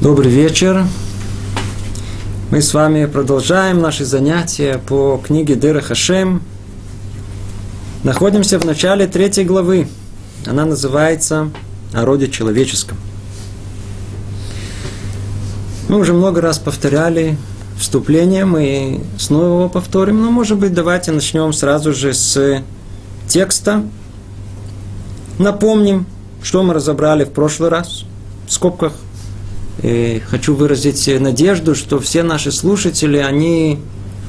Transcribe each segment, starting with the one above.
Добрый вечер. Мы с вами продолжаем наши занятия по книге Дыра Хашем. Находимся в начале третьей главы. Она называется «О роде человеческом». Мы уже много раз повторяли вступление, мы снова его повторим, но, может быть, давайте начнем сразу же с текста. Напомним, что мы разобрали в прошлый раз, в скобках – и хочу выразить надежду, что все наши слушатели, они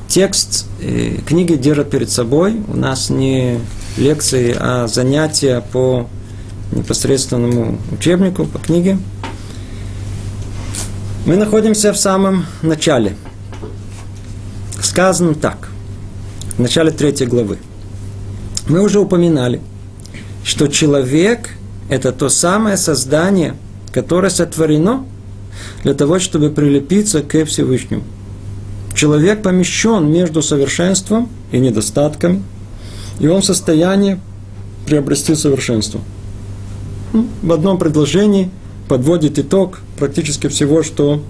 текст э, книги держат перед собой. У нас не лекции, а занятия по непосредственному учебнику, по книге. Мы находимся в самом начале. Сказано так, в начале третьей главы. Мы уже упоминали, что человек – это то самое создание, которое сотворено – для того, чтобы прилепиться к Всевышнему. Человек помещен между совершенством и недостатками, и он в состоянии приобрести совершенство. Ну, в одном предложении подводит итог практически всего, что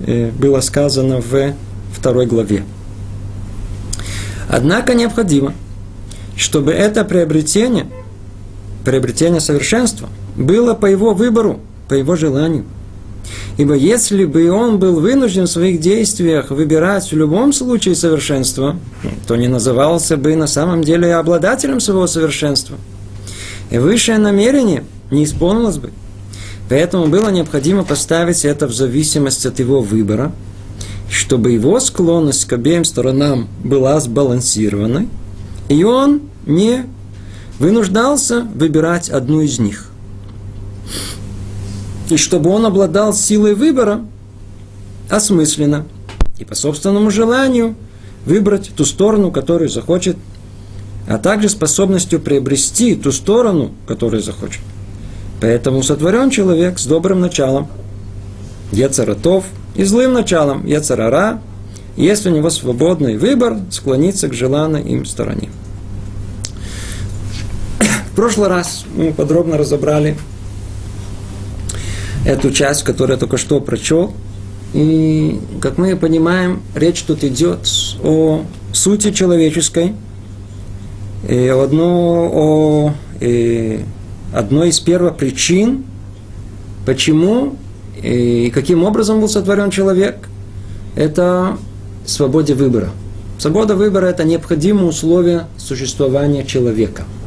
э, было сказано в второй главе. Однако необходимо, чтобы это приобретение, приобретение совершенства, было по его выбору, по его желанию – Ибо если бы он был вынужден в своих действиях выбирать в любом случае совершенство, то не назывался бы на самом деле обладателем своего совершенства. И высшее намерение не исполнилось бы. Поэтому было необходимо поставить это в зависимость от его выбора, чтобы его склонность к обеим сторонам была сбалансированной, и он не вынуждался выбирать одну из них и чтобы он обладал силой выбора осмысленно и по собственному желанию выбрать ту сторону, которую захочет, а также способностью приобрести ту сторону, которую захочет. Поэтому сотворен человек с добрым началом, Ецаратов, и злым началом, Ецарара, есть у него свободный выбор склониться к желанной им стороне. В прошлый раз мы подробно разобрали эту часть, которую я только что прочел. И, как мы понимаем, речь тут идет о сути человеческой, и одно, о и одной из первых причин, почему и каким образом был сотворен человек, это свободе выбора. Свобода выбора – это необходимое условие существования человека –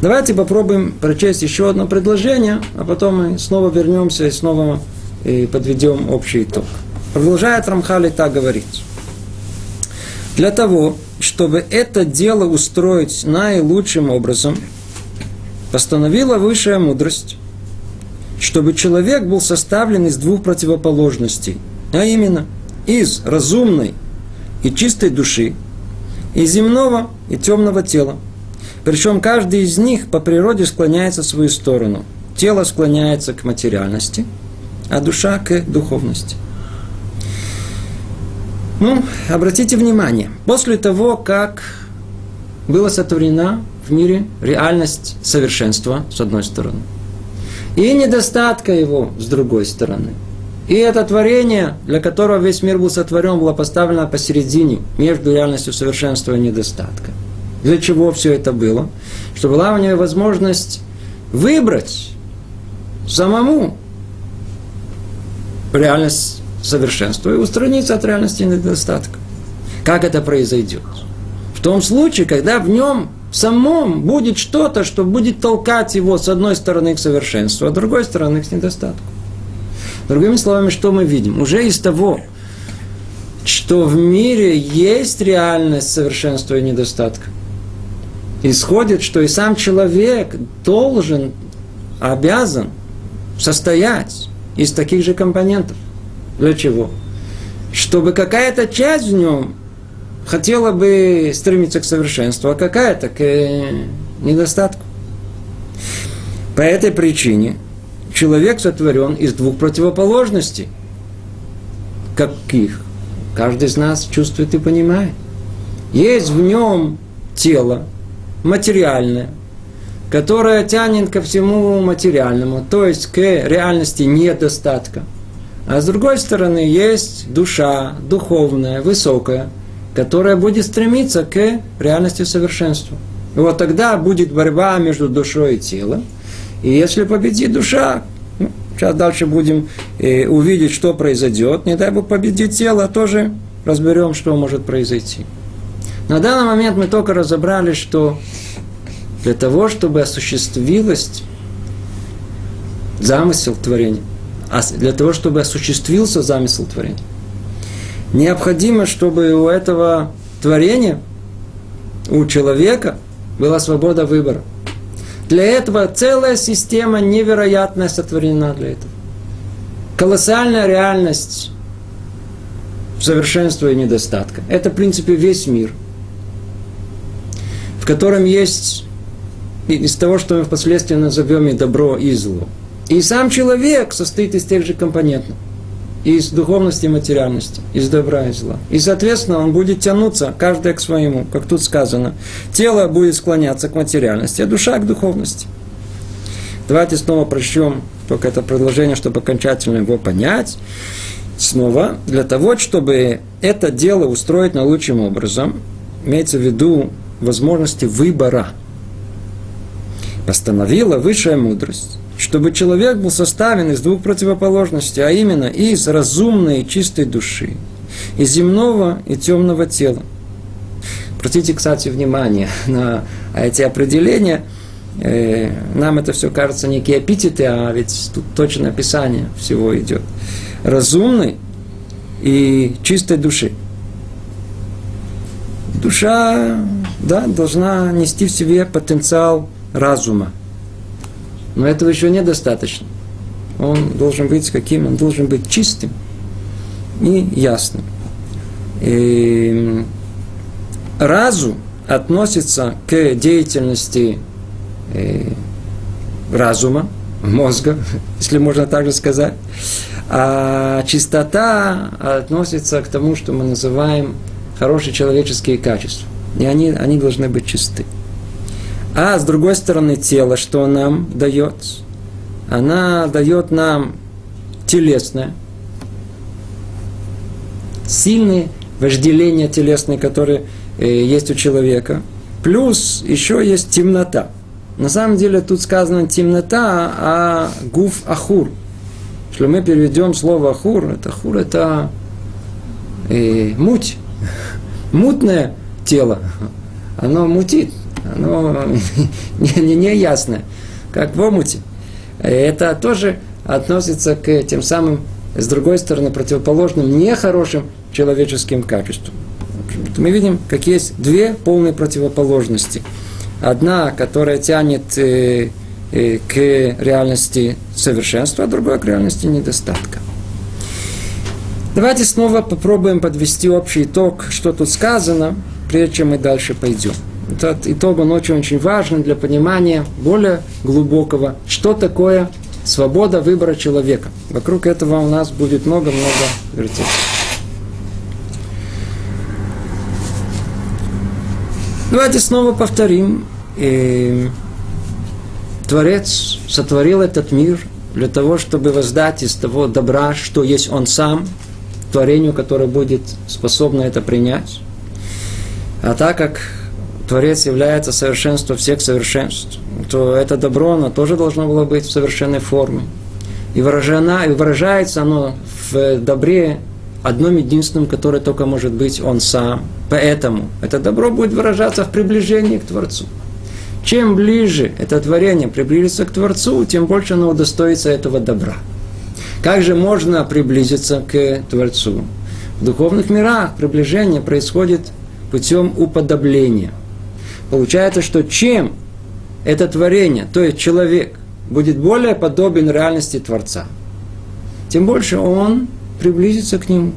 Давайте попробуем прочесть еще одно предложение, а потом мы снова вернемся и снова и подведем общий итог. Продолжает Рамхали так говорить. Для того, чтобы это дело устроить наилучшим образом, постановила высшая мудрость, чтобы человек был составлен из двух противоположностей, а именно из разумной и чистой души, и земного и темного тела – причем каждый из них по природе склоняется в свою сторону. Тело склоняется к материальности, а душа к духовности. Ну, обратите внимание, после того, как была сотворена в мире реальность совершенства, с одной стороны, и недостатка его, с другой стороны, и это творение, для которого весь мир был сотворен, было поставлено посередине, между реальностью совершенства и недостатка – для чего все это было? Чтобы была у нее возможность выбрать самому реальность совершенства и устраниться от реальности недостатка. Как это произойдет? В том случае, когда в нем самом будет что-то, что будет толкать его с одной стороны к совершенству, а с другой стороны к недостатку. Другими словами, что мы видим? Уже из того, что в мире есть реальность совершенства и недостатка, исходит, что и сам человек должен, обязан состоять из таких же компонентов. Для чего? Чтобы какая-то часть в нем хотела бы стремиться к совершенству, а какая-то к э, недостатку. По этой причине человек сотворен из двух противоположностей. Каких? Каждый из нас чувствует и понимает. Есть в нем тело, материальное, которое тянет ко всему материальному, то есть к реальности недостатка. А с другой стороны, есть душа духовная, высокая, которая будет стремиться к реальности совершенства. И вот тогда будет борьба между душой и телом. И если победит душа, ну, сейчас дальше будем э, увидеть, что произойдет. Не дай Бог победит тело, тоже разберем, что может произойти. На данный момент мы только разобрали, что для того, чтобы осуществилось замысел творения, а для того, чтобы осуществился замысел творения, необходимо, чтобы у этого творения, у человека была свобода выбора. Для этого целая система невероятная сотворена для этого. Колоссальная реальность совершенства и недостатка. Это, в принципе, весь мир, в котором есть из того, что мы впоследствии назовем и добро, и зло. И сам человек состоит из тех же компонентов. Из духовности и материальности, из добра и зла. И, соответственно, он будет тянуться, каждый к своему, как тут сказано. Тело будет склоняться к материальности, а душа к духовности. Давайте снова прочтем только это предложение, чтобы окончательно его понять. Снова, для того, чтобы это дело устроить наилучшим образом, имеется в виду возможности выбора – постановила высшая мудрость, чтобы человек был составлен из двух противоположностей, а именно из разумной и чистой души, из земного и темного тела. Обратите, кстати, внимание на эти определения. Э, нам это все кажется некие эпитеты, а ведь тут точное описание всего идет. Разумной и чистой души. Душа да, должна нести в себе потенциал разума. Но этого еще недостаточно. Он должен быть каким? Он должен быть чистым и ясным. И разум относится к деятельности э, разума, мозга, если можно так же сказать. А чистота относится к тому, что мы называем хорошие человеческие качества. И они, они должны быть чисты. А с другой стороны, тело, что нам дает? Она дает нам телесное, сильные вожделения телесные, которые э, есть у человека. Плюс еще есть темнота. На самом деле тут сказано темнота, а гуф ахур. Если мы переведем слово ахур, это ахур это э, муть, мутное тело. Оно мутит оно не, не, не ясно, как в омуте. Это тоже относится к тем самым, с другой стороны, противоположным, нехорошим человеческим качествам. Мы видим, как есть две полные противоположности. Одна, которая тянет э, э, к реальности совершенства, а другая к реальности недостатка. Давайте снова попробуем подвести общий итог, что тут сказано, прежде чем мы дальше пойдем. Этот итог, он очень-очень важен для понимания более глубокого, что такое свобода выбора человека. Вокруг этого у нас будет много-много вертеться. Давайте снова повторим. И Творец сотворил этот мир для того, чтобы воздать из того добра, что есть Он сам, творению, которое будет способно это принять. А так как Творец является совершенством всех совершенств, то это добро, оно тоже должно было быть в совершенной форме. И, выражено, и выражается оно в добре одном единственном, которое только может быть он сам. Поэтому это добро будет выражаться в приближении к Творцу. Чем ближе это творение приблизится к Творцу, тем больше оно удостоится этого добра. Как же можно приблизиться к Творцу? В духовных мирах приближение происходит путем уподобления. Получается, что чем это творение, то есть человек, будет более подобен реальности Творца, тем больше он приблизится к нему.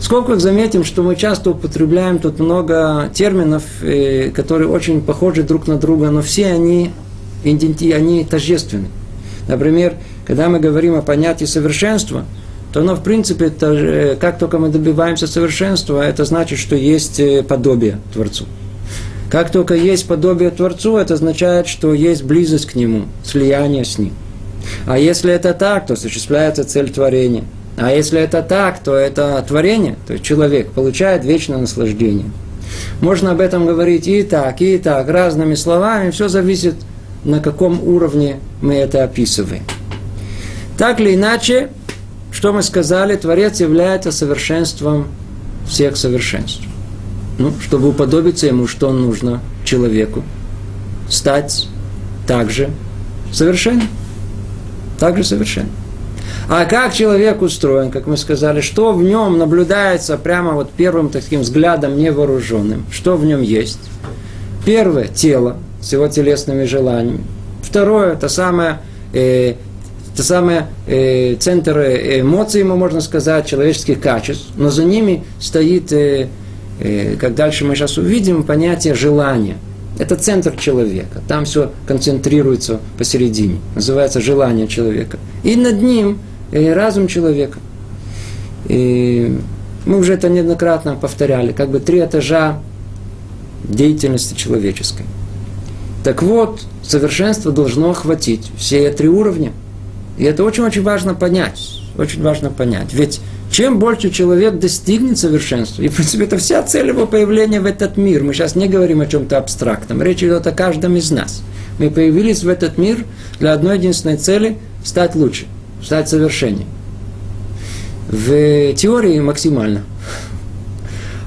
Сколько заметим, что мы часто употребляем тут много терминов, э, которые очень похожи друг на друга, но все они, они тождественны. Например, когда мы говорим о понятии совершенства, то оно, в принципе, э, как только мы добиваемся совершенства, это значит, что есть э, подобие Творцу. Как только есть подобие Творцу, это означает, что есть близость к Нему, слияние с Ним. А если это так, то осуществляется цель творения. А если это так, то это творение, то есть человек получает вечное наслаждение. Можно об этом говорить и так, и так, разными словами, все зависит, на каком уровне мы это описываем. Так или иначе, что мы сказали, Творец является совершенством всех совершенств. Ну, чтобы уподобиться ему, что нужно человеку? Стать также совершенным. Также совершенным. А как человек устроен, как мы сказали, что в нем наблюдается прямо вот первым таким взглядом невооруженным, что в нем есть? Первое – тело с его телесными желаниями. Второе – это самое, э, это самое э, центр эмоций, можно сказать, человеческих качеств. Но за ними стоит, э, э, как дальше мы сейчас увидим, понятие желания. Это центр человека. Там все концентрируется посередине. Называется желание человека. И над ним и разум человека. И мы уже это неоднократно повторяли, как бы три этажа деятельности человеческой. Так вот, совершенство должно охватить все три уровня. И это очень-очень важно понять. Очень важно понять. Ведь чем больше человек достигнет совершенства, и в принципе это вся цель его появления в этот мир. Мы сейчас не говорим о чем-то абстрактном, речь идет о каждом из нас. Мы появились в этот мир для одной единственной цели – стать лучше стать совершеннее. В теории максимально.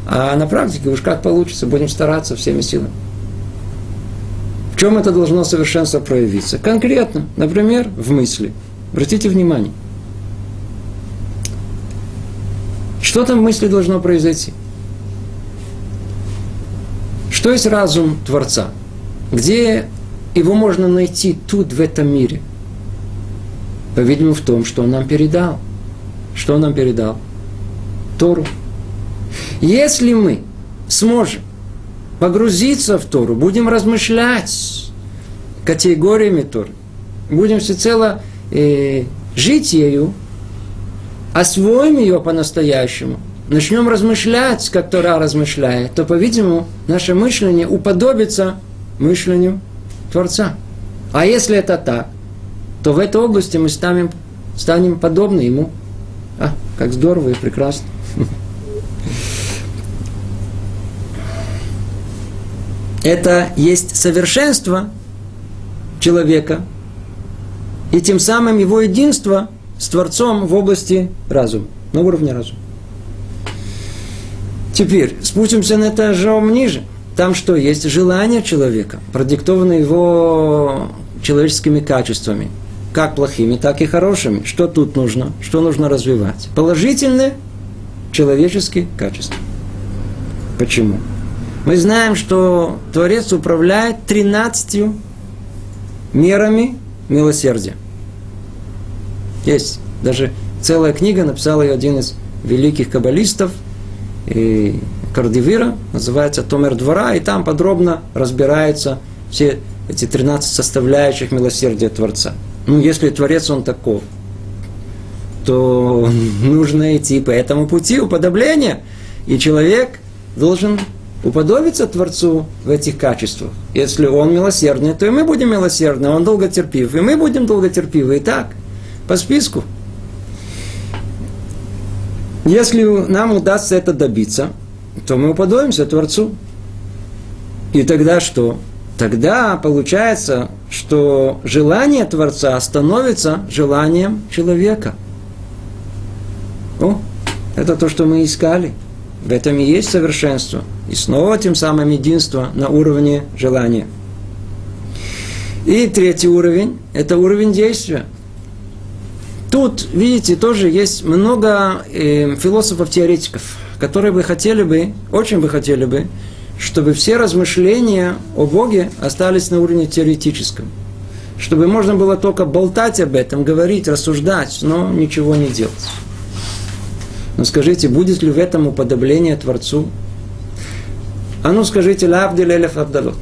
А на практике уж как получится, будем стараться всеми силами. В чем это должно совершенство проявиться? Конкретно, например, в мысли. Обратите внимание. Что там в мысли должно произойти? Что есть разум Творца? Где его можно найти тут, в этом мире? по-видимому, в том, что он нам передал. Что он нам передал? Тору. Если мы сможем погрузиться в Тору, будем размышлять категориями Торы, будем всецело э, жить ею, освоим ее по-настоящему, начнем размышлять, как Тора размышляет, то, по-видимому, наше мышление уподобится мышлению Творца. А если это так, то в этой области мы станем, станем подобны ему. А, как здорово и прекрасно. Это есть совершенство человека, и тем самым его единство с Творцом в области разума, на уровне разума. Теперь спустимся на этажом ниже. Там что? Есть желание человека, продиктованное его человеческими качествами – как плохими, так и хорошими. Что тут нужно? Что нужно развивать? Положительные человеческие качества. Почему? Мы знаем, что Творец управляет 13 мерами милосердия. Есть даже целая книга, написал ее один из великих каббалистов, и Кардивира, называется «Томер двора», и там подробно разбираются все эти 13 составляющих милосердия Творца – ну, если Творец он таков, то нужно идти по этому пути уподобления. И человек должен уподобиться Творцу в этих качествах. Если он милосердный, то и мы будем милосердны, он долготерпив, и мы будем долготерпивы. И так, по списку. Если нам удастся это добиться, то мы уподобимся Творцу. И тогда что? тогда получается, что желание Творца становится желанием человека. О, это то, что мы искали. В этом и есть совершенство. И снова тем самым единство на уровне желания. И третий уровень – это уровень действия. Тут, видите, тоже есть много э, философов-теоретиков, которые бы хотели бы, очень бы хотели бы, чтобы все размышления о Боге остались на уровне теоретическом. Чтобы можно было только болтать об этом, говорить, рассуждать, но ничего не делать. Но скажите, будет ли в этом уподобление Творцу? А ну скажите, лавдиль элеф абдалот.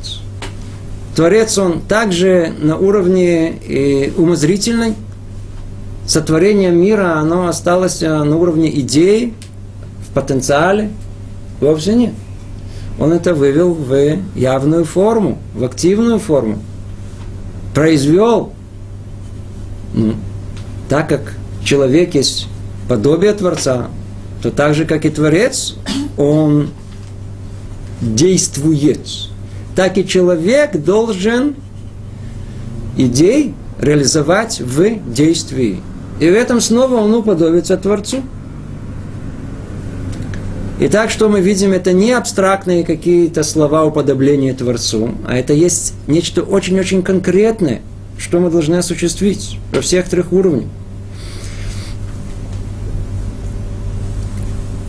Творец, он также на уровне э, умозрительной. Сотворение мира, оно осталось э, на уровне идеи, в потенциале. Вовсе нет он это вывел в явную форму, в активную форму. Произвел. Ну, так как человек есть подобие Творца, то так же, как и Творец, он действует. Так и человек должен идей реализовать в действии. И в этом снова он уподобится Творцу. Итак, что мы видим, это не абстрактные какие-то слова уподобления Творцу, а это есть нечто очень-очень конкретное, что мы должны осуществить во всех трех уровнях.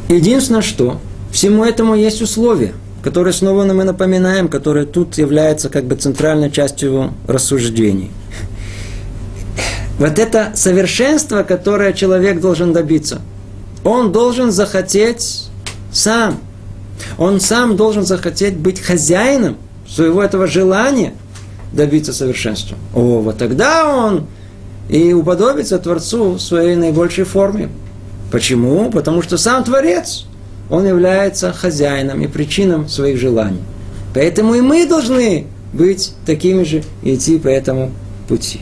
Единственное, что всему этому есть условия, которые снова мы напоминаем, которые тут являются как бы центральной частью рассуждений. Вот это совершенство, которое человек должен добиться, он должен захотеть сам. Он сам должен захотеть быть хозяином своего этого желания добиться совершенства. О, вот тогда он и уподобится Творцу в своей наибольшей форме. Почему? Потому что сам Творец, он является хозяином и причином своих желаний. Поэтому и мы должны быть такими же и идти по этому пути.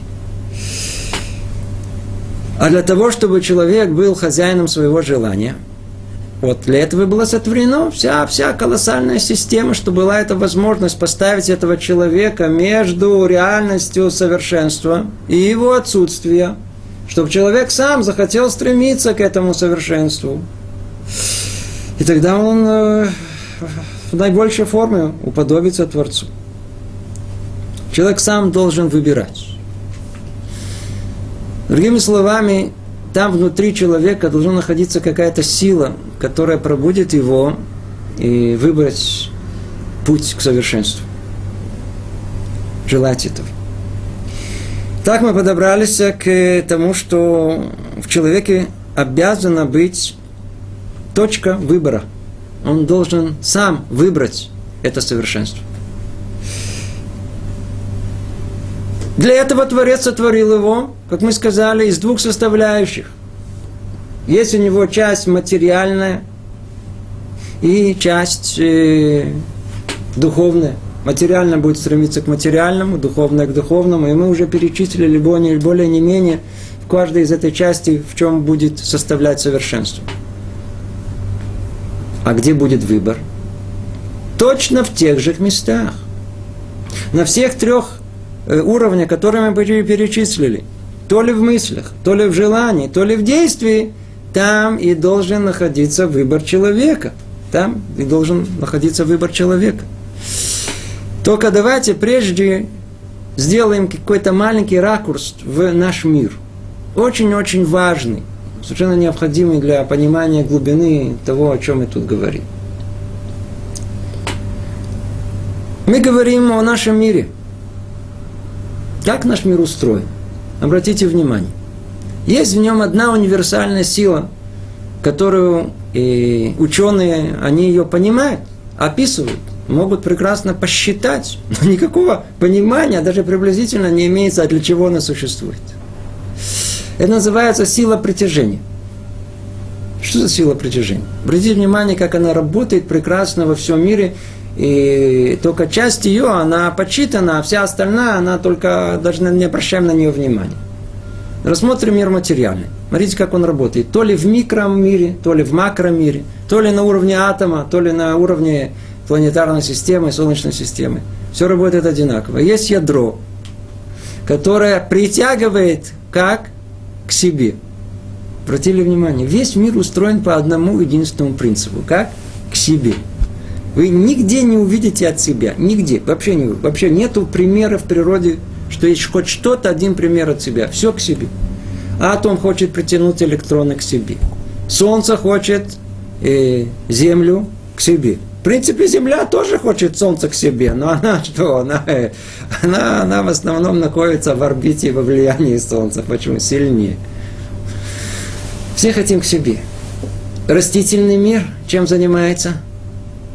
А для того, чтобы человек был хозяином своего желания – вот для этого была сотворена вся, вся колоссальная система, что была эта возможность поставить этого человека между реальностью совершенства и его отсутствия, чтобы человек сам захотел стремиться к этому совершенству. И тогда он э, в наибольшей форме уподобится Творцу. Человек сам должен выбирать. Другими словами, там внутри человека должна находиться какая-то сила, которая пробудет его и выбрать путь к совершенству. Желать этого. Так мы подобрались к тому, что в человеке обязана быть точка выбора. Он должен сам выбрать это совершенство. Для этого Творец сотворил его, как мы сказали, из двух составляющих. Есть у него часть материальная и часть э, духовная. Материально будет стремиться к материальному, духовное к духовному. И мы уже перечислили более, более не менее в каждой из этой части, в чем будет составлять совершенство. А где будет выбор? Точно в тех же местах. На всех трех Э, уровня, которые мы перечислили, то ли в мыслях, то ли в желании, то ли в действии, там и должен находиться выбор человека. Там и должен находиться выбор человека. Только давайте прежде сделаем какой-то маленький ракурс в наш мир. Очень-очень важный, совершенно необходимый для понимания глубины того, о чем мы тут говорим. Мы говорим о нашем мире – как наш мир устроен? Обратите внимание. Есть в нем одна универсальная сила, которую и ученые, они ее понимают, описывают, могут прекрасно посчитать, но никакого понимания, даже приблизительно не имеется, для чего она существует. Это называется сила притяжения. Что за сила притяжения? Обратите внимание, как она работает прекрасно во всем мире, и только часть ее, она почитана, а вся остальная, она только, даже не обращаем на нее внимания. Рассмотрим мир материальный. Смотрите, как он работает. То ли в микромире, то ли в макромире, то ли на уровне атома, то ли на уровне планетарной системы, Солнечной системы. Все работает одинаково. Есть ядро, которое притягивает как к себе. Обратили внимание, весь мир устроен по одному единственному принципу. Как? К себе. Вы нигде не увидите от себя. Нигде. Вообще, не, вообще нету примера в природе, что есть хоть что-то, один пример от себя. Все к себе. Атом хочет притянуть электроны к себе. Солнце хочет э, Землю к себе. Принципе, Земля тоже хочет Солнце к себе, но она что? Она, э, она, она в основном находится в орбите во влиянии Солнца. Почему? Сильнее. Все хотим к себе. Растительный мир чем занимается?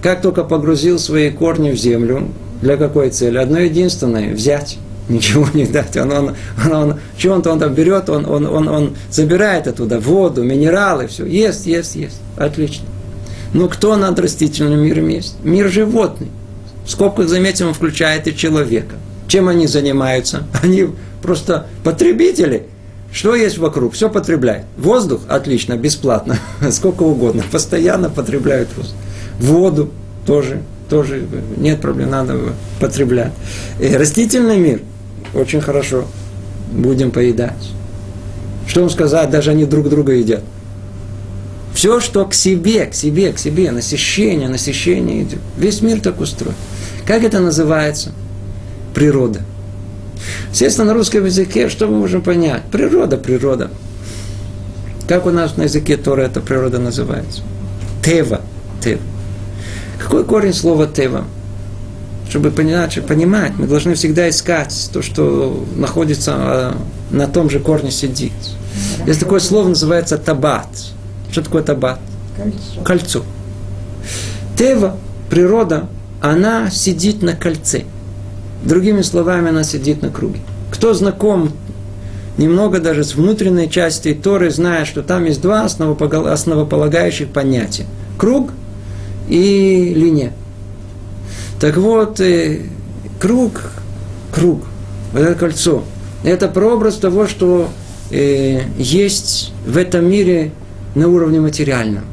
Как только погрузил свои корни в землю, для какой цели? Одно единственное – взять. Ничего не дать. Он, он, он, он, он, он там берет, он, он, он, он забирает оттуда воду, минералы, все. Ест, ест, ест. Отлично. Но кто над растительным миром есть? Мир животный. В скобках, заметим, он включает и человека. Чем они занимаются? Они просто потребители. Что есть вокруг? Все потребляет. Воздух? Отлично, бесплатно. Сколько угодно. Постоянно потребляют воздух. Воду тоже, тоже нет проблем, надо потреблять. И растительный мир? Очень хорошо. Будем поедать. Что вам сказать? Даже они друг друга едят. Все, что к себе, к себе, к себе, насыщение, насыщение идет. Весь мир так устроен. Как это называется? Природа. Естественно, на русском языке что мы можем понять? Природа, природа. Как у нас на языке Тора эта природа называется? Тева. Тева. Какой корень слова тева? Чтобы понимать, понимать, мы должны всегда искать то, что находится а, на том же корне сидит. Есть такое слово, называется табат. Что такое табат? Кольцо. Кольцо. Тева, природа, она сидит на кольце. Другими словами, она сидит на круге. Кто знаком немного даже с внутренней части Торы, знает, что там есть два основополагающих понятия. Круг и линия. Так вот, э, круг, круг, вот это кольцо, это прообраз того, что э, есть в этом мире на уровне материальном.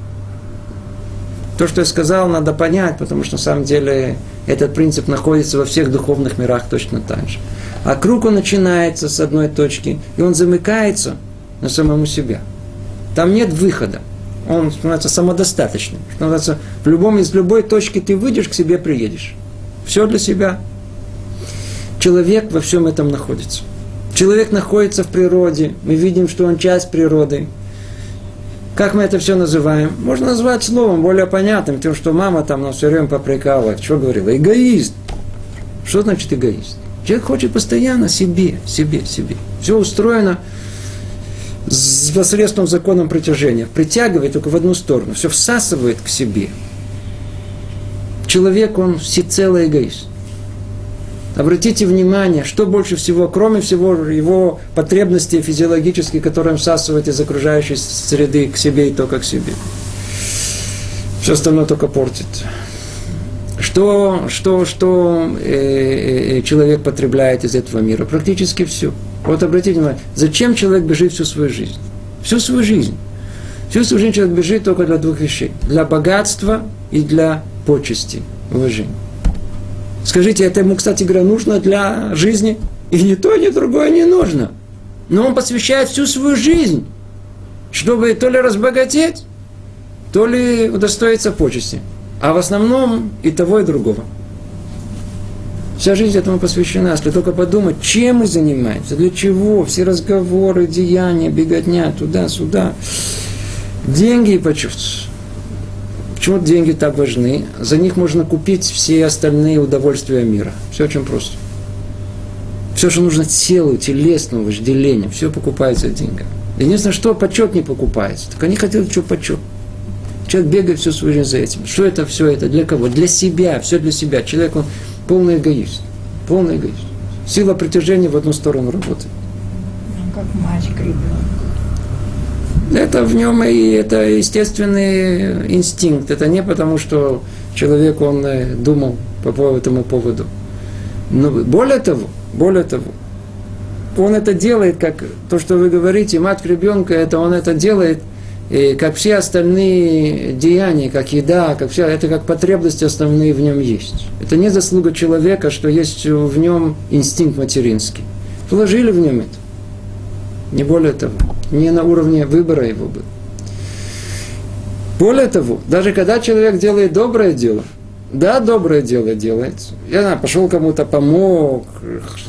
То, что я сказал, надо понять, потому что на самом деле этот принцип находится во всех духовных мирах точно так же. А круг он начинается с одной точки, и он замыкается на самому себя. Там нет выхода. Он становится самодостаточным. Называется, в любом из любой точки ты выйдешь, к себе приедешь. Все для себя. Человек во всем этом находится. Человек находится в природе. Мы видим, что он часть природы. Как мы это все называем? Можно назвать словом более понятным, тем, что мама там нас все время попрекала. Что говорила? Эгоист. Что значит эгоист? Человек хочет постоянно себе, себе, себе. Все устроено с посредством законом притяжения. Притягивает только в одну сторону. Все всасывает к себе. Человек, он всецело эгоист. Обратите внимание, что больше всего, кроме всего его потребностей физиологических, которые он всасывает из окружающей среды к себе и только к себе. Все остальное только портит. Что, что, что э, э, человек потребляет из этого мира? Практически все. Вот обратите внимание, зачем человек бежит всю свою жизнь? Всю свою жизнь. Всю свою жизнь человек бежит только для двух вещей. Для богатства и для почести, уважения. Скажите, это ему, кстати говоря, нужно для жизни? И ни то, ни другое не нужно. Но он посвящает всю свою жизнь, чтобы то ли разбогатеть, то ли удостоиться почести. А в основном и того, и другого. Вся жизнь этому посвящена, если только подумать, чем мы занимаемся, для чего, все разговоры, деяния, беготня туда-сюда. Деньги и почувствовать. Почему деньги так важны? За них можно купить все остальные удовольствия мира. Все очень просто. Все, что нужно телу, телесному вожделению, все покупается деньгами. Единственное, что почет не покупается. Так они хотели, что почет. Человек бегает всю свою жизнь за этим. Что это все это? Для кого? Для себя. Все для себя. Человек, он полный эгоист. Полный эгоист. Сила притяжения в одну сторону работает. Ну, как мальчик, ребенок. Это в нем и это естественный инстинкт. Это не потому, что человек, он э, думал по этому поводу. Но более того, более того, он это делает, как то, что вы говорите, мать ребенка, это он это делает, и как все остальные деяния, как еда, как все, это как потребности основные в нем есть. Это не заслуга человека, что есть в нем инстинкт материнский. Вложили в нем это. Не более того. Не на уровне выбора его был. Более того, даже когда человек делает доброе дело, да, доброе дело делает. Я знаю, пошел кому-то помог,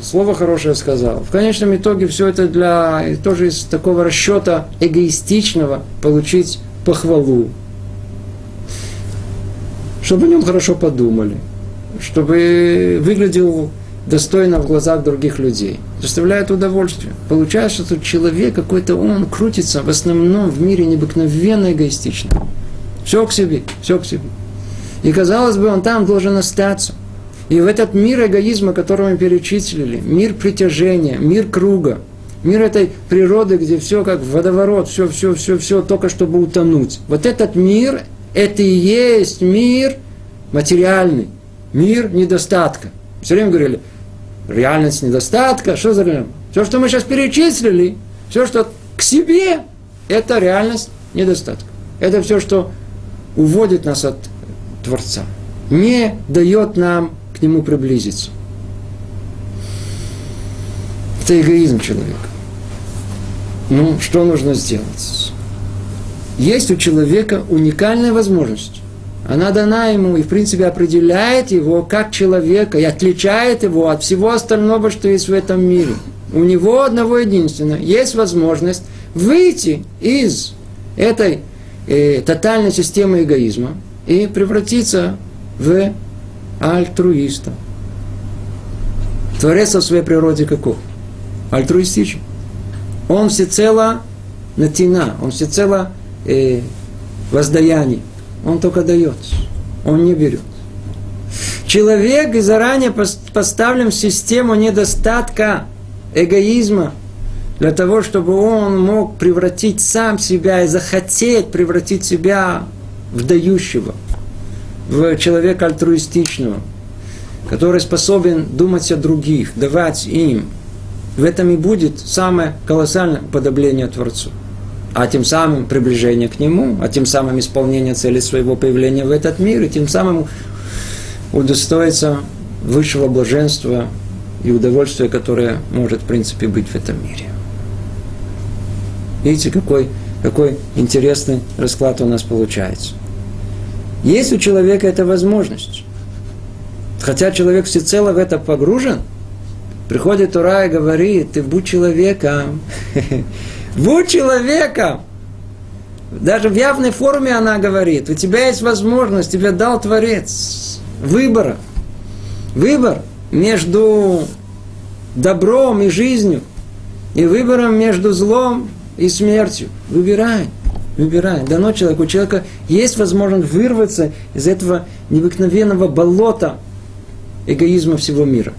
слово хорошее сказал. В конечном итоге все это для тоже из такого расчета эгоистичного получить похвалу. Чтобы о нем хорошо подумали. Чтобы выглядел достойно в глазах других людей. Доставляет удовольствие. Получается, что человек какой-то, он крутится в основном в мире необыкновенно эгоистично. Все к себе, все к себе. И казалось бы, он там должен остаться. И в этот мир эгоизма, который мы перечислили, мир притяжения, мир круга, мир этой природы, где все как водоворот, все, все, все, все, только чтобы утонуть. Вот этот мир, это и есть мир материальный, мир недостатка. Все время говорили, реальность недостатка, что за? Все, что мы сейчас перечислили, Все, что к себе, это реальность недостатка. Это все, что уводит нас от Творца. Не дает нам к Нему приблизиться. Это эгоизм человека. Ну, что нужно сделать? Есть у человека уникальная возможность. Она дана ему и, в принципе, определяет его как человека и отличает его от всего остального, что есть в этом мире. У него одного единственного есть возможность выйти из этой э, тотальной системы эгоизма и превратиться в альтруиста. Творец в своей природе каков? Альтруистичен. Он всецело натина, он всецело э, воздаяние. Он только дает, он не берет. Человек заранее поставлен в систему недостатка, эгоизма, для того, чтобы он мог превратить сам себя и захотеть превратить себя в дающего, в человека альтруистичного, который способен думать о других, давать им. В этом и будет самое колоссальное подобление Творцу а тем самым приближение к Нему, а тем самым исполнение цели своего появления в этот мир, и тем самым удостоиться высшего блаженства и удовольствия, которое может, в принципе, быть в этом мире. Видите, какой, какой интересный расклад у нас получается. Есть у человека эта возможность. Хотя человек всецело в это погружен, приходит Ура и говорит, ты будь человеком, Будь человеком. Даже в явной форме она говорит, у тебя есть возможность, тебе дал Творец выбора. Выбор между добром и жизнью, и выбором между злом и смертью. Выбирай, выбирай. Дано человеку. У человека есть возможность вырваться из этого необыкновенного болота эгоизма всего мира.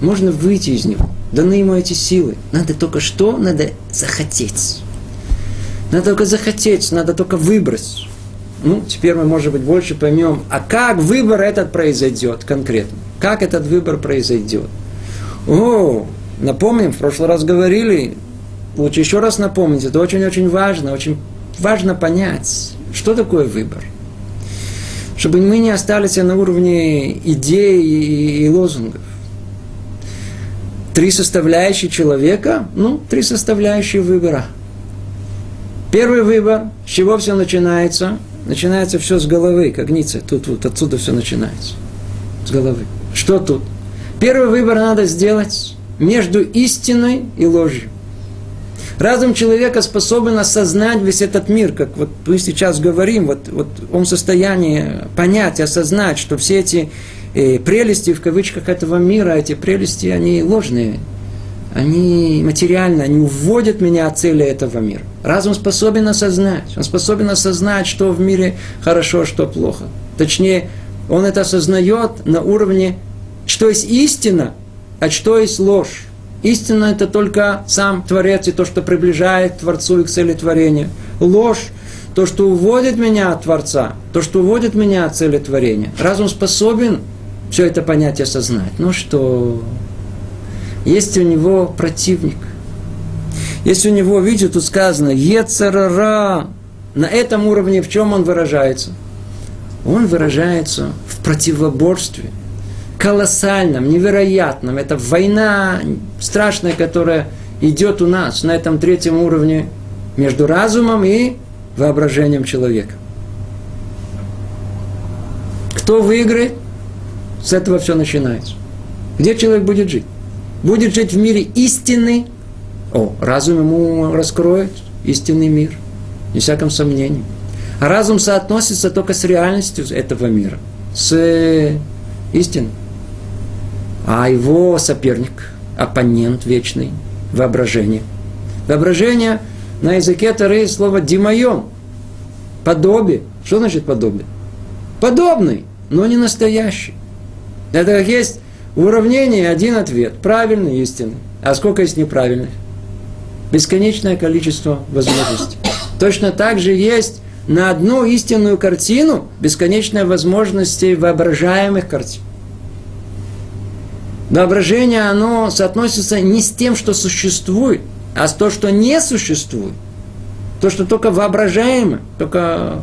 Можно выйти из него даны ему эти силы. Надо только что? Надо захотеть. Надо только захотеть, надо только выбрать. Ну, теперь мы, может быть, больше поймем, а как выбор этот произойдет конкретно. Как этот выбор произойдет. О, напомним, в прошлый раз говорили, лучше еще раз напомнить, это очень-очень важно, очень важно понять, что такое выбор. Чтобы мы не остались на уровне идей и, лозунгов три составляющие человека, ну, три составляющие выбора. Первый выбор, с чего все начинается? Начинается все с головы, как ница. Тут вот отсюда все начинается. С головы. Что тут? Первый выбор надо сделать между истиной и ложью. Разум человека способен осознать весь этот мир, как вот мы сейчас говорим, вот, вот он в состоянии понять, осознать, что все эти э, прелести в кавычках этого мира, эти прелести, они ложные, они материальны, они уводят меня от цели этого мира. Разум способен осознать, он способен осознать, что в мире хорошо, что плохо. Точнее, он это осознает на уровне, что есть истина, а что есть ложь. Истина – это только сам Творец и то, что приближает Творцу и к цели творения. Ложь – то, что уводит меня от Творца, то, что уводит меня от цели творения. Разум способен все это понятие осознать. Ну что, есть у него противник. Есть у него, видите, тут сказано, Ецарара. На этом уровне в чем он выражается? Он выражается в противоборстве, колоссальном, невероятном. Это война страшная, которая идет у нас на этом третьем уровне между разумом и воображением человека. Кто выиграет? С этого все начинается. Где человек будет жить? Будет жить в мире истины. О, разум ему раскроет истинный мир. Не всяком сомнении. А разум соотносится только с реальностью этого мира. С истиной. А его соперник, оппонент вечный, воображение. Воображение на языке Тары слово «димайон». Подобие. Что значит подобие? Подобный, но не настоящий. Это как есть уравнение, один ответ, правильный, истинный. А сколько есть неправильных? Бесконечное количество возможностей. Точно так же есть на одну истинную картину бесконечное возможности воображаемых картин. Воображение, оно соотносится не с тем, что существует, А то, что не существует, то, что только воображаемо, только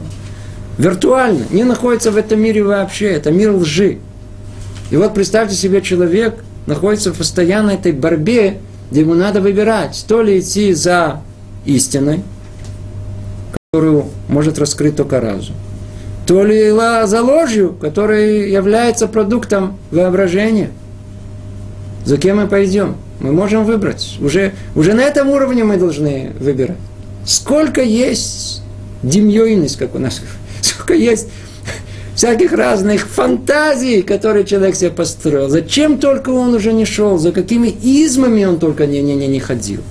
виртуально, не находится в этом мире вообще. Это мир лжи. И вот представьте себе, человек находится в постоянной этой борьбе, где ему надо выбирать, то ли идти за истиной, которую может раскрыть только разум, то ли за ложью, которая является продуктом воображения. За кем мы пойдем? Мы можем выбрать. Уже, уже на этом уровне мы должны выбирать. Сколько есть демьёйность, как у нас, сколько есть всяких разных фантазий, которые человек себе построил. Зачем только он уже не шел, за какими измами он только не, не, не, не ходил.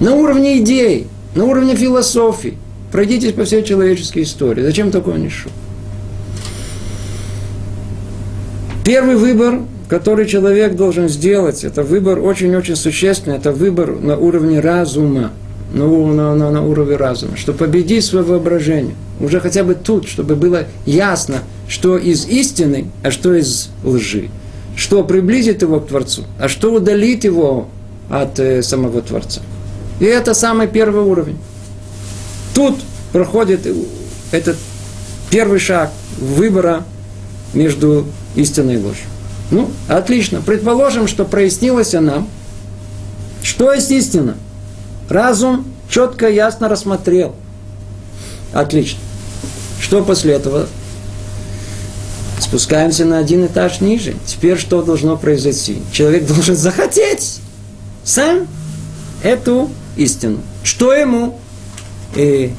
На уровне идей, на уровне философии. Пройдитесь по всей человеческой истории. Зачем только он не шел? Первый выбор, который человек должен сделать, это выбор очень-очень существенный, это выбор на уровне разума, на, на, на, на уровне разума, чтобы победить свое воображение. Уже хотя бы тут, чтобы было ясно, что из истины, а что из лжи. Что приблизит его к Творцу, а что удалит его от э, самого Творца. И это самый первый уровень. Тут проходит этот первый шаг выбора между истиной и ложью. Ну, отлично. Предположим, что прояснилось нам, что есть истина. Разум четко, ясно рассмотрел. Отлично. Что после этого? Спускаемся на один этаж ниже. Теперь что должно произойти? Человек должен захотеть сам эту истину. Что ему? И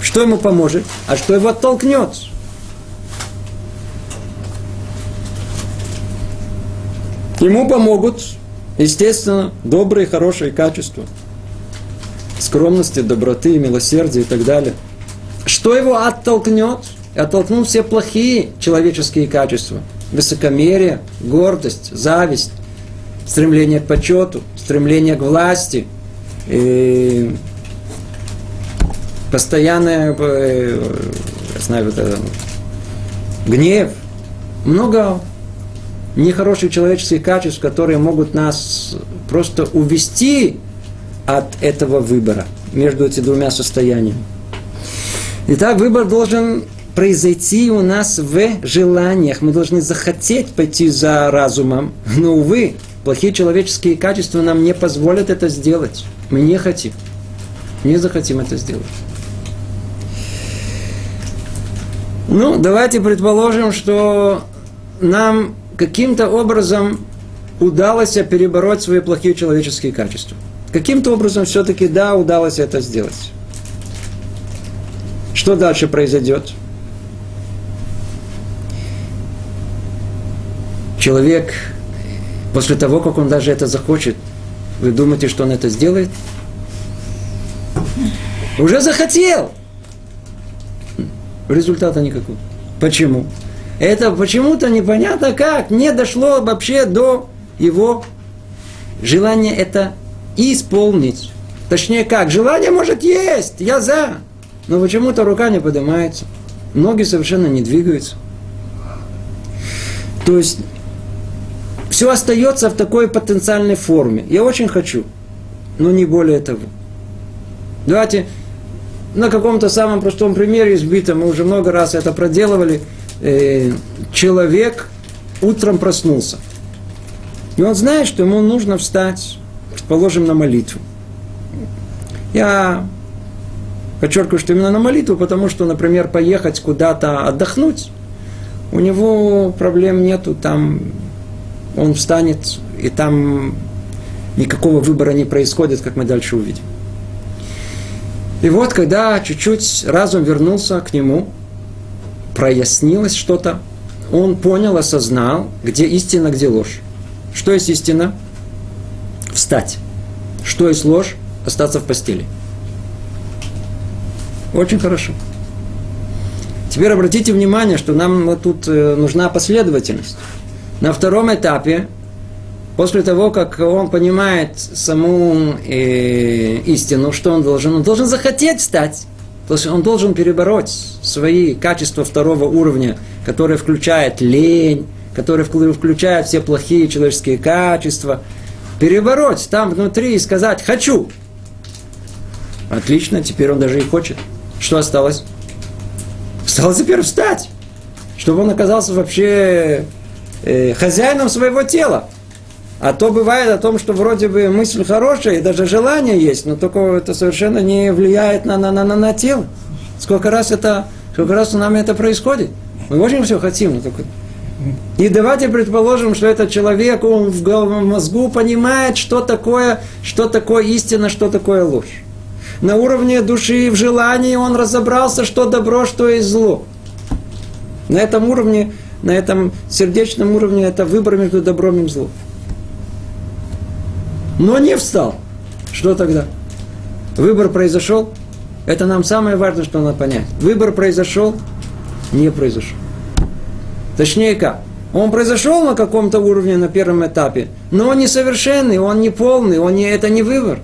что ему поможет? А что его оттолкнет? Ему помогут, естественно, добрые, хорошие качества. Скромности, доброты, милосердия и так далее. Что его оттолкнет? Оттолкнут все плохие человеческие качества. Высокомерие, гордость, зависть, стремление к почету, стремление к власти, и постоянное, э, знаю, это, гнев, много нехороших человеческих качеств, которые могут нас просто увести от этого выбора между этими двумя состояниями. Итак, выбор должен произойти у нас в желаниях. Мы должны захотеть пойти за разумом, но, увы, плохие человеческие качества нам не позволят это сделать. Мы не хотим. Не захотим это сделать. Ну, давайте предположим, что нам каким-то образом удалось перебороть свои плохие человеческие качества. Каким-то образом все-таки, да, удалось это сделать. Что дальше произойдет? Человек, после того, как он даже это захочет, вы думаете, что он это сделает? Уже захотел. Результата никакого. Почему? Это почему-то непонятно как не дошло вообще до его желания это исполнить. Точнее как, желание может есть, я за. Но почему-то рука не поднимается. Ноги совершенно не двигаются. То есть все остается в такой потенциальной форме. Я очень хочу, но не более того. Давайте на каком-то самом простом примере избитом, мы уже много раз это проделывали – э, человек утром проснулся. И он знает, что ему нужно встать, предположим, на молитву. Я подчеркиваю, что именно на молитву, потому что, например, поехать куда-то отдохнуть, у него проблем нету, там он встанет, и там никакого выбора не происходит, как мы дальше увидим. И вот, когда чуть-чуть разум вернулся к нему, прояснилось что-то, он понял, осознал, где истина, где ложь. Что есть истина? Встать. Что есть ложь? Остаться в постели. Очень хорошо. Теперь обратите внимание, что нам тут э, нужна последовательность. На втором этапе, после того, как он понимает саму э, истину, что он должен? Он должен захотеть встать. То есть он должен перебороть свои качества второго уровня, которые включают лень, которые включают все плохие человеческие качества. Перебороть там внутри и сказать «хочу». Отлично, теперь он даже и хочет. Что осталось? Осталось теперь встать, чтобы он оказался вообще э, хозяином своего тела. А то бывает о том, что вроде бы мысль хорошая, и даже желание есть, но только это совершенно не влияет на, на, на, на, на тело. Сколько раз это, сколько раз с нами это происходит. Мы очень все хотим, но только... И давайте предположим, что этот человек, он в мозгу понимает, что такое, что такое истина, что такое ложь. На уровне души, в желании он разобрался, что добро, что есть зло. На этом уровне, на этом сердечном уровне это выбор между добром и злом но не встал. Что тогда? Выбор произошел. Это нам самое важное, что надо понять. Выбор произошел, не произошел. Точнее как? Он произошел на каком-то уровне на первом этапе, но он несовершенный, он не полный, он не, это не выбор.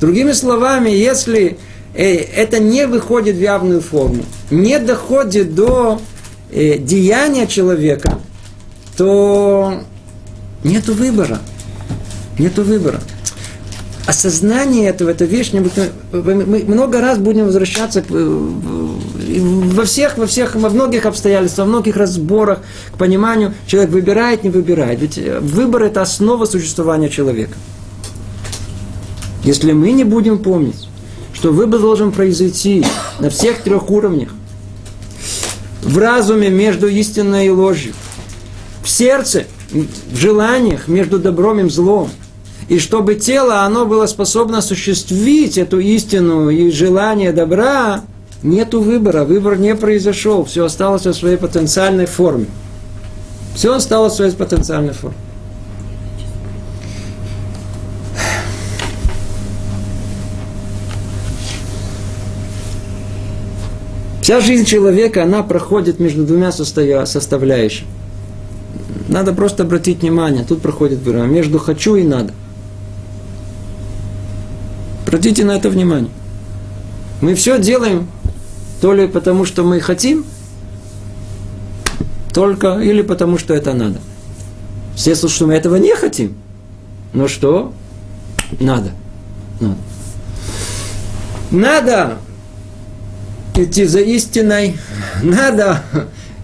Другими словами, если э, это не выходит в явную форму, не доходит до э, деяния человека, то нет выбора. Нет выбора. Осознание этого, это вещь, мы много раз будем возвращаться э, во всех, во всех, во многих обстоятельствах, во многих разборах к пониманию, человек выбирает, не выбирает. Ведь э, выбор – это основа существования человека. Если мы не будем помнить, что выбор должен произойти на всех трех уровнях, в разуме между истиной и ложью, в сердце, в желаниях между добром и злом – и чтобы тело, оно было способно осуществить эту истину и желание добра, нету выбора, выбор не произошел, все осталось в своей потенциальной форме. Все осталось в своей потенциальной форме. Вся жизнь человека, она проходит между двумя составляющими. Надо просто обратить внимание, тут проходит выбор между хочу и надо. Обратите на это внимание. Мы все делаем то ли потому, что мы хотим, только или потому, что это надо. Слушают, что мы этого не хотим. Но что? Надо. Надо. Надо идти за истиной, надо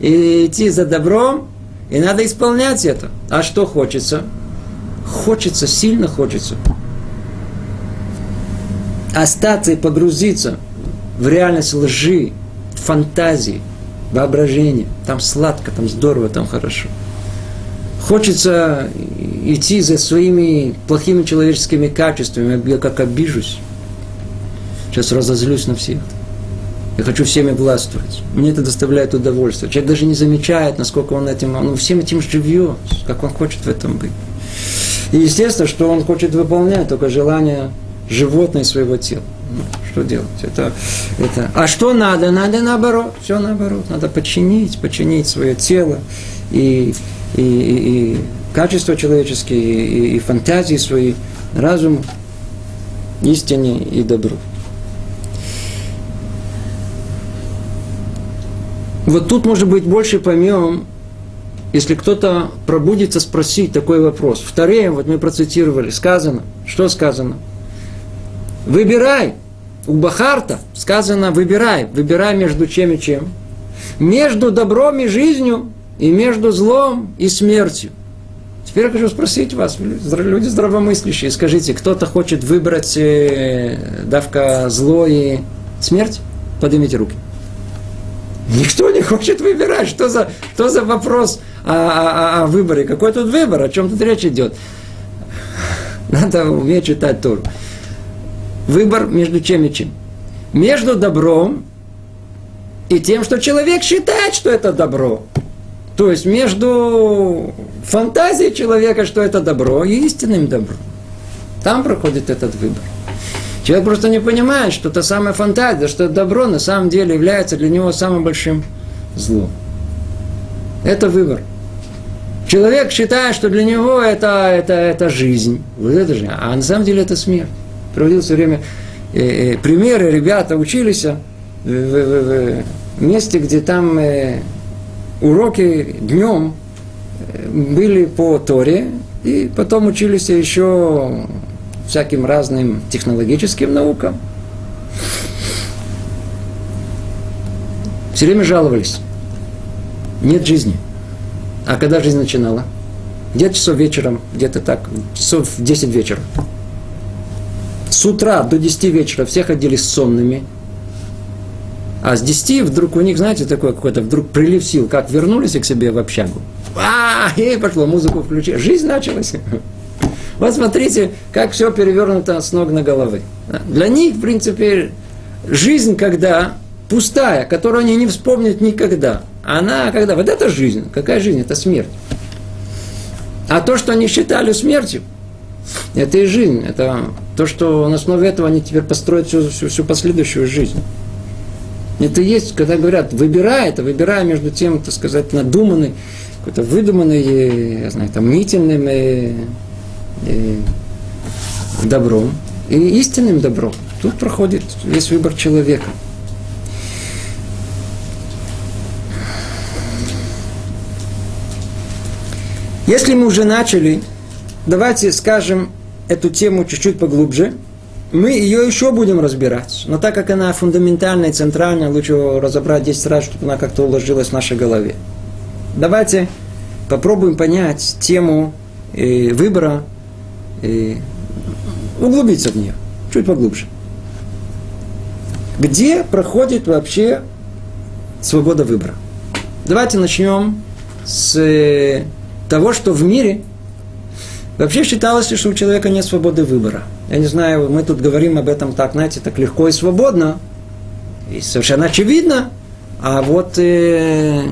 идти за добром, и надо исполнять это. А что хочется? Хочется, сильно хочется остаться и погрузиться в реальность лжи, фантазии, воображения. Там сладко, там здорово, там хорошо. Хочется идти за своими плохими человеческими качествами. Я как обижусь. Сейчас разозлюсь на всех. Я хочу всеми властвовать. Мне это доставляет удовольствие. Человек даже не замечает, насколько он этим, он всем этим живет, как он хочет в этом быть. И естественно, что он хочет выполнять только желание животное своего тела. Что делать? Это, это... А что надо? Надо наоборот. Все наоборот. Надо подчинить, подчинить свое тело и, и, и, и качества человеческие, и, и фантазии свои, разум истине и добру. Вот тут, может быть, больше поймем, если кто-то пробудится спросить такой вопрос. Второе, вот мы процитировали, сказано, что сказано – Выбирай. У Бахарта сказано выбирай. Выбирай между чем и чем. Между добром и жизнью, и между злом и смертью. Теперь я хочу спросить вас, люди здравомыслящие, скажите, кто-то хочет выбрать э, давка зло и смерть? Поднимите руки. Никто не хочет выбирать. Что за, что за вопрос о, о, о выборе? Какой тут выбор? О чем тут речь идет? Надо уметь читать Тору. Выбор между чем и чем? Между добром и тем, что человек считает, что это добро. То есть между фантазией человека, что это добро, и истинным добром. Там проходит этот выбор. Человек просто не понимает, что та самая фантазия, что добро на самом деле является для него самым большим злом. Это выбор. Человек считает, что для него это, это, это жизнь. Вот это же. А на самом деле это смерть приводил все время э, э, примеры, ребята учились в, в, в, в месте, где там э, уроки днем э, были по Торе, и потом учились еще всяким разным технологическим наукам. Все время жаловались. Нет жизни. А когда жизнь начинала? Где-то часов вечером, где-то так, часов в 10 вечера. С утра до 10 вечера все ходили сонными. А с 10 вдруг у них, знаете, такой какой-то вдруг прилив сил, как вернулись к себе в общагу. А, и пошло, музыку включили. Жизнь началась. Вот смотрите, как все перевернуто с ног на головы. Для них, в принципе, жизнь, когда пустая, которую они не вспомнят никогда. Она когда? Вот это жизнь. Какая жизнь? Это смерть. А то, что они считали смертью, это и жизнь. Это то, что на основе этого они теперь построят всю, всю, всю последующую жизнь. Это есть, когда говорят, выбирай это, выбирай между тем, так сказать, надуманный, какой-то выдуманный, я знаю, там, мнительным и, и добром и истинным добром. Тут проходит весь выбор человека – Если мы уже начали, давайте скажем эту тему чуть-чуть поглубже. Мы ее еще будем разбирать. Но так как она фундаментальная и центральная, лучше разобрать 10 раз, чтобы она как-то уложилась в нашей голове. Давайте попробуем понять тему э, выбора, э, углубиться в нее, чуть поглубже. Где проходит вообще свобода выбора? Давайте начнем с того, что в мире вообще считалось, что у человека нет свободы выбора. Я не знаю, мы тут говорим об этом так, знаете, так легко и свободно, и совершенно очевидно, а вот э,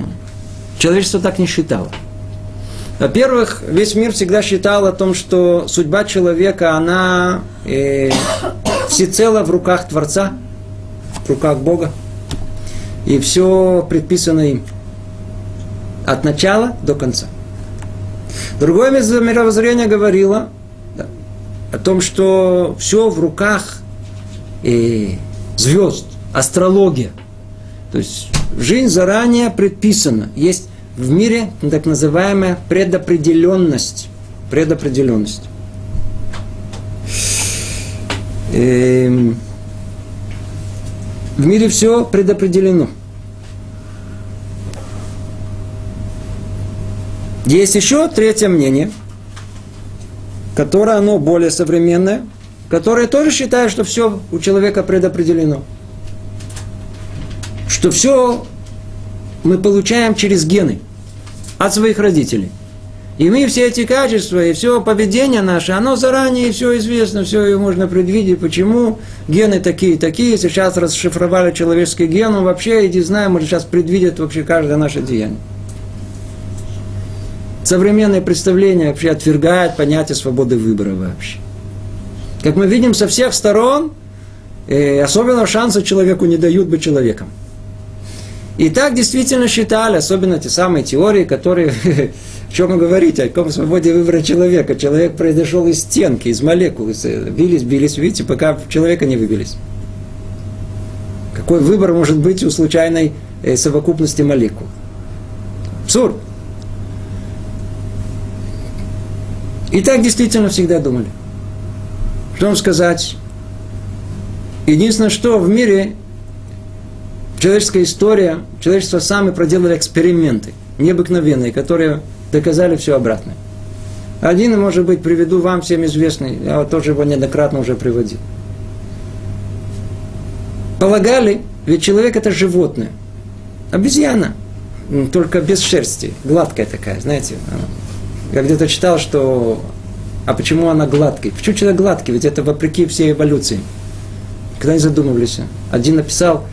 человечество так не считало. Во-первых, весь мир всегда считал о том, что судьба человека, она э, всецело в руках Творца, в руках Бога. И все предписано им. От начала до конца. Другое мировоззрение говорило да, о том, что все в руках и звезд, астрология. То есть жизнь заранее предписана. Есть в мире так называемая предопределенность. Предопределенность. И эм, в мире все предопределено. Есть еще третье мнение, которое оно более современное, которое тоже считает, что все у человека предопределено. Что все мы получаем через гены от своих родителей. И мы все эти качества и все поведение наше, оно заранее все известно, все ее можно предвидеть, почему гены такие такие. Сейчас расшифровали человеческий ген, вообще, иди знаем, может сейчас предвидит вообще каждое наше деяние современное представление вообще отвергает понятие свободы выбора вообще. Как мы видим со всех сторон, э, особенно шанса человеку не дают быть человеком. И так действительно считали, особенно те самые теории, которые, о чем вы говорите, о каком свободе выбора человека. Человек произошел из стенки, из молекул, бились, бились, видите, пока человека не выбились. Какой выбор может быть у случайной э, совокупности молекул? Абсурд. И так действительно всегда думали. Что вам сказать? Единственное, что в мире человеческая история, человечество сами проделали эксперименты необыкновенные, которые доказали все обратное. Один, может быть, приведу вам всем известный, я тоже его неоднократно уже приводил. Полагали, ведь человек это животное, обезьяна, только без шерсти, гладкая такая, знаете, я где-то читал, что... А почему она гладкая? Почему человек гладкий? Ведь это вопреки всей эволюции. Когда не задумывались. Один написал,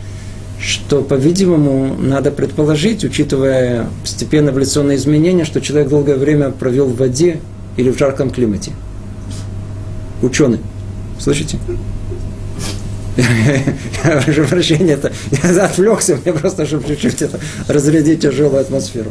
что, по-видимому, надо предположить, учитывая постепенно эволюционные изменения, что человек долгое время провел в воде или в жарком климате. Ученый. Слышите? Прошу прощения, это, я отвлекся, мне просто, чтобы чуть-чуть это, разрядить тяжелую атмосферу.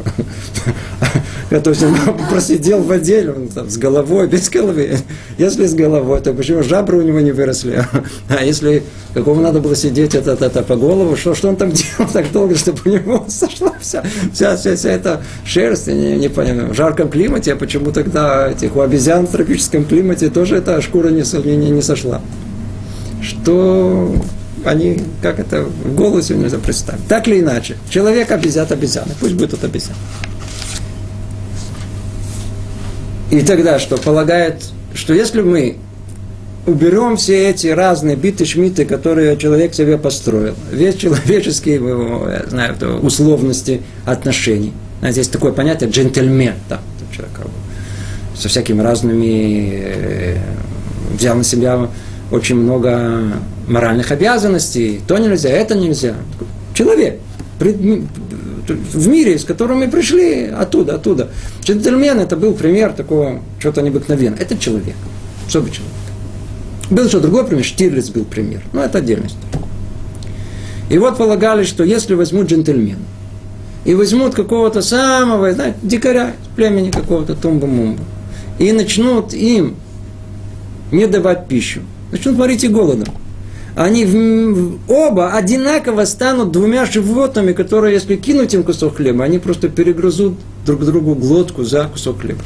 То есть он просидел в отделе, он там с головой, без головы. Если с головой, то почему жабры у него не выросли? А если какому надо было сидеть это, это, это по голову, что, что он там делал так долго, чтобы у него сошла вся, вся, вся, вся эта шерсть, я не, не понимаю. В жарком климате, а почему тогда этих у обезьян в тропическом климате тоже эта шкура не, не, не сошла? Что они, как это, в голосе нельзя представить. Так или иначе, человек обезьян обезьяны, пусть будет обезьян. И тогда что? Полагает, что если мы уберем все эти разные биты-шмиты, которые человек себе построил, весь человеческие, я знаю, условности отношений. Знаете, есть такое понятие джентльмен, да, человек со всякими разными, э, взял на себя очень много моральных обязанностей, то нельзя, это нельзя. Человек, в мире, с мы пришли, оттуда, оттуда. Джентльмен это был пример такого чего-то необыкновенного. Это человек, особый человек. Был еще другой пример, Штирлиц был пример. Но это отдельность. И вот полагали, что если возьмут джентльмена, и возьмут какого-то самого, знаете, дикаря, племени какого-то тумба-мумба, и начнут им не давать пищу, начнут морить и голодом. Они оба одинаково станут двумя животными, которые, если кинуть им кусок хлеба, они просто перегрызут друг другу глотку за кусок хлеба.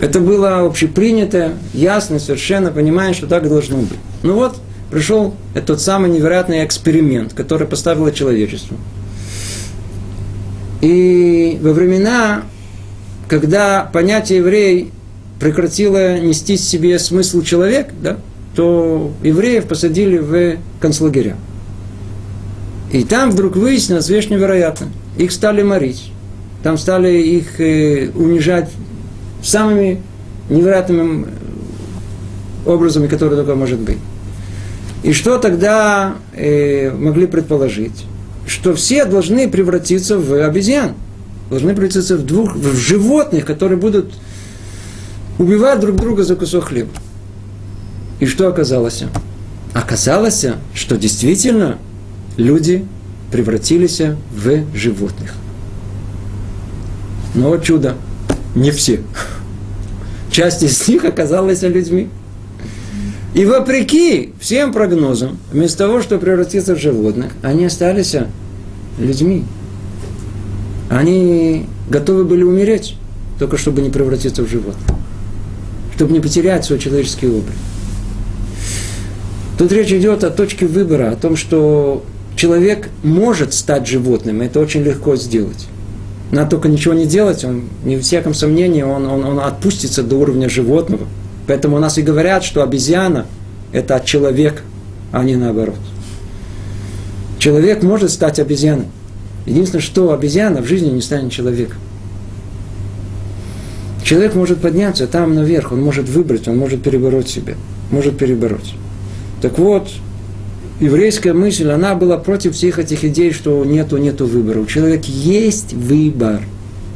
Это было общепринято, ясно, совершенно понимая, что так должно быть. Ну вот, пришел этот самый невероятный эксперимент, который поставило человечество. И во времена, когда понятие еврей прекратило нести себе смысл человек, да, то евреев посадили в концлагеря. И там вдруг выяснилось вещь невероятная. Их стали морить. Там стали их э, унижать самыми невероятными образами, которые только может быть. И что тогда э, могли предположить? Что все должны превратиться в обезьян. Должны превратиться в, двух, в животных, которые будут убивать друг друга за кусок хлеба. И что оказалось? Оказалось, что действительно люди превратились в животных. Но чудо, не все. Часть из них оказалась людьми. И вопреки всем прогнозам, вместо того, чтобы превратиться в животных, они остались людьми. Они готовы были умереть, только чтобы не превратиться в животных. Чтобы не потерять свой человеческий облик. Тут речь идет о точке выбора, о том, что человек может стать животным, это очень легко сделать. Надо только ничего не делать, он, не в всяком сомнении, он, он, он отпустится до уровня животного. Поэтому у нас и говорят, что обезьяна – это человек, а не наоборот. Человек может стать обезьяной. Единственное, что обезьяна в жизни не станет человеком. Человек может подняться там наверх, он может выбрать, он может перебороть себя, может перебороть. Так вот, еврейская мысль, она была против всех этих идей, что нету, нету выбора. У человека есть выбор.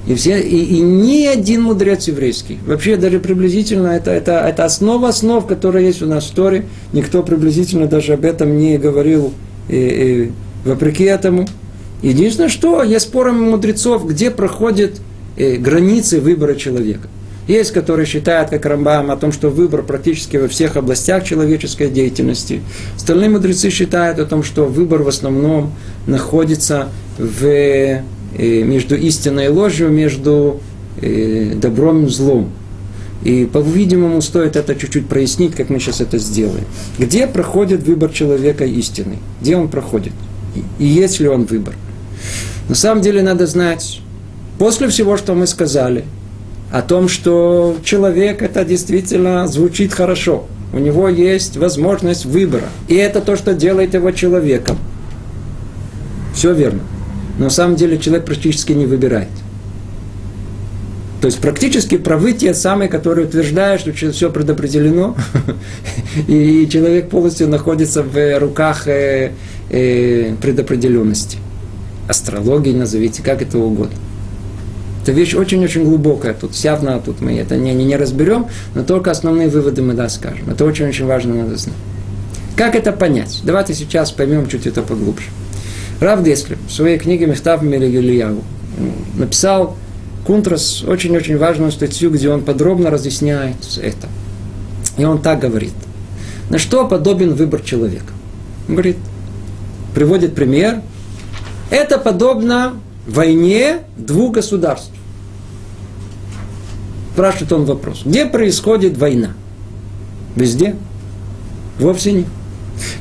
И, все, и, и ни один мудрец еврейский, вообще даже приблизительно, это, это, это основа основ, которая есть у нас в Торе, никто приблизительно даже об этом не говорил, и, и, вопреки этому. Единственное, что есть споры мудрецов, где проходят э, границы выбора человека. Есть, которые считают, как Рамбам, о том, что выбор практически во всех областях человеческой деятельности. Остальные мудрецы считают о том, что выбор в основном находится в, э, между истиной и ложью, между э, добром и злом. И, по-видимому, стоит это чуть-чуть прояснить, как мы сейчас это сделаем. Где проходит выбор человека истины? Где он проходит? И есть ли он выбор? На самом деле надо знать, после всего, что мы сказали, о том, что человек это действительно звучит хорошо. У него есть возможность выбора. И это то, что делает его человеком. Все верно. Но на самом деле человек практически не выбирает. То есть практически правы те самые, которые утверждают, что все предопределено, и человек полностью находится в руках э, э, предопределенности. Астрологии назовите, как это угодно. Это вещь очень-очень глубокая. Тут явно тут мы это не, не, не разберем, но только основные выводы мы да скажем. Это очень-очень важно надо знать. Как это понять? Давайте сейчас поймем чуть это поглубже. Рав Деслер в своей книге Мехтав Мелигильяву написал Кунтрас очень-очень важную статью, где он подробно разъясняет это. И он так говорит. На что подобен выбор человека? Он говорит, приводит пример. Это подобно войне двух государств. Спрашивает он вопрос. Где происходит война? Везде? Вовсе не.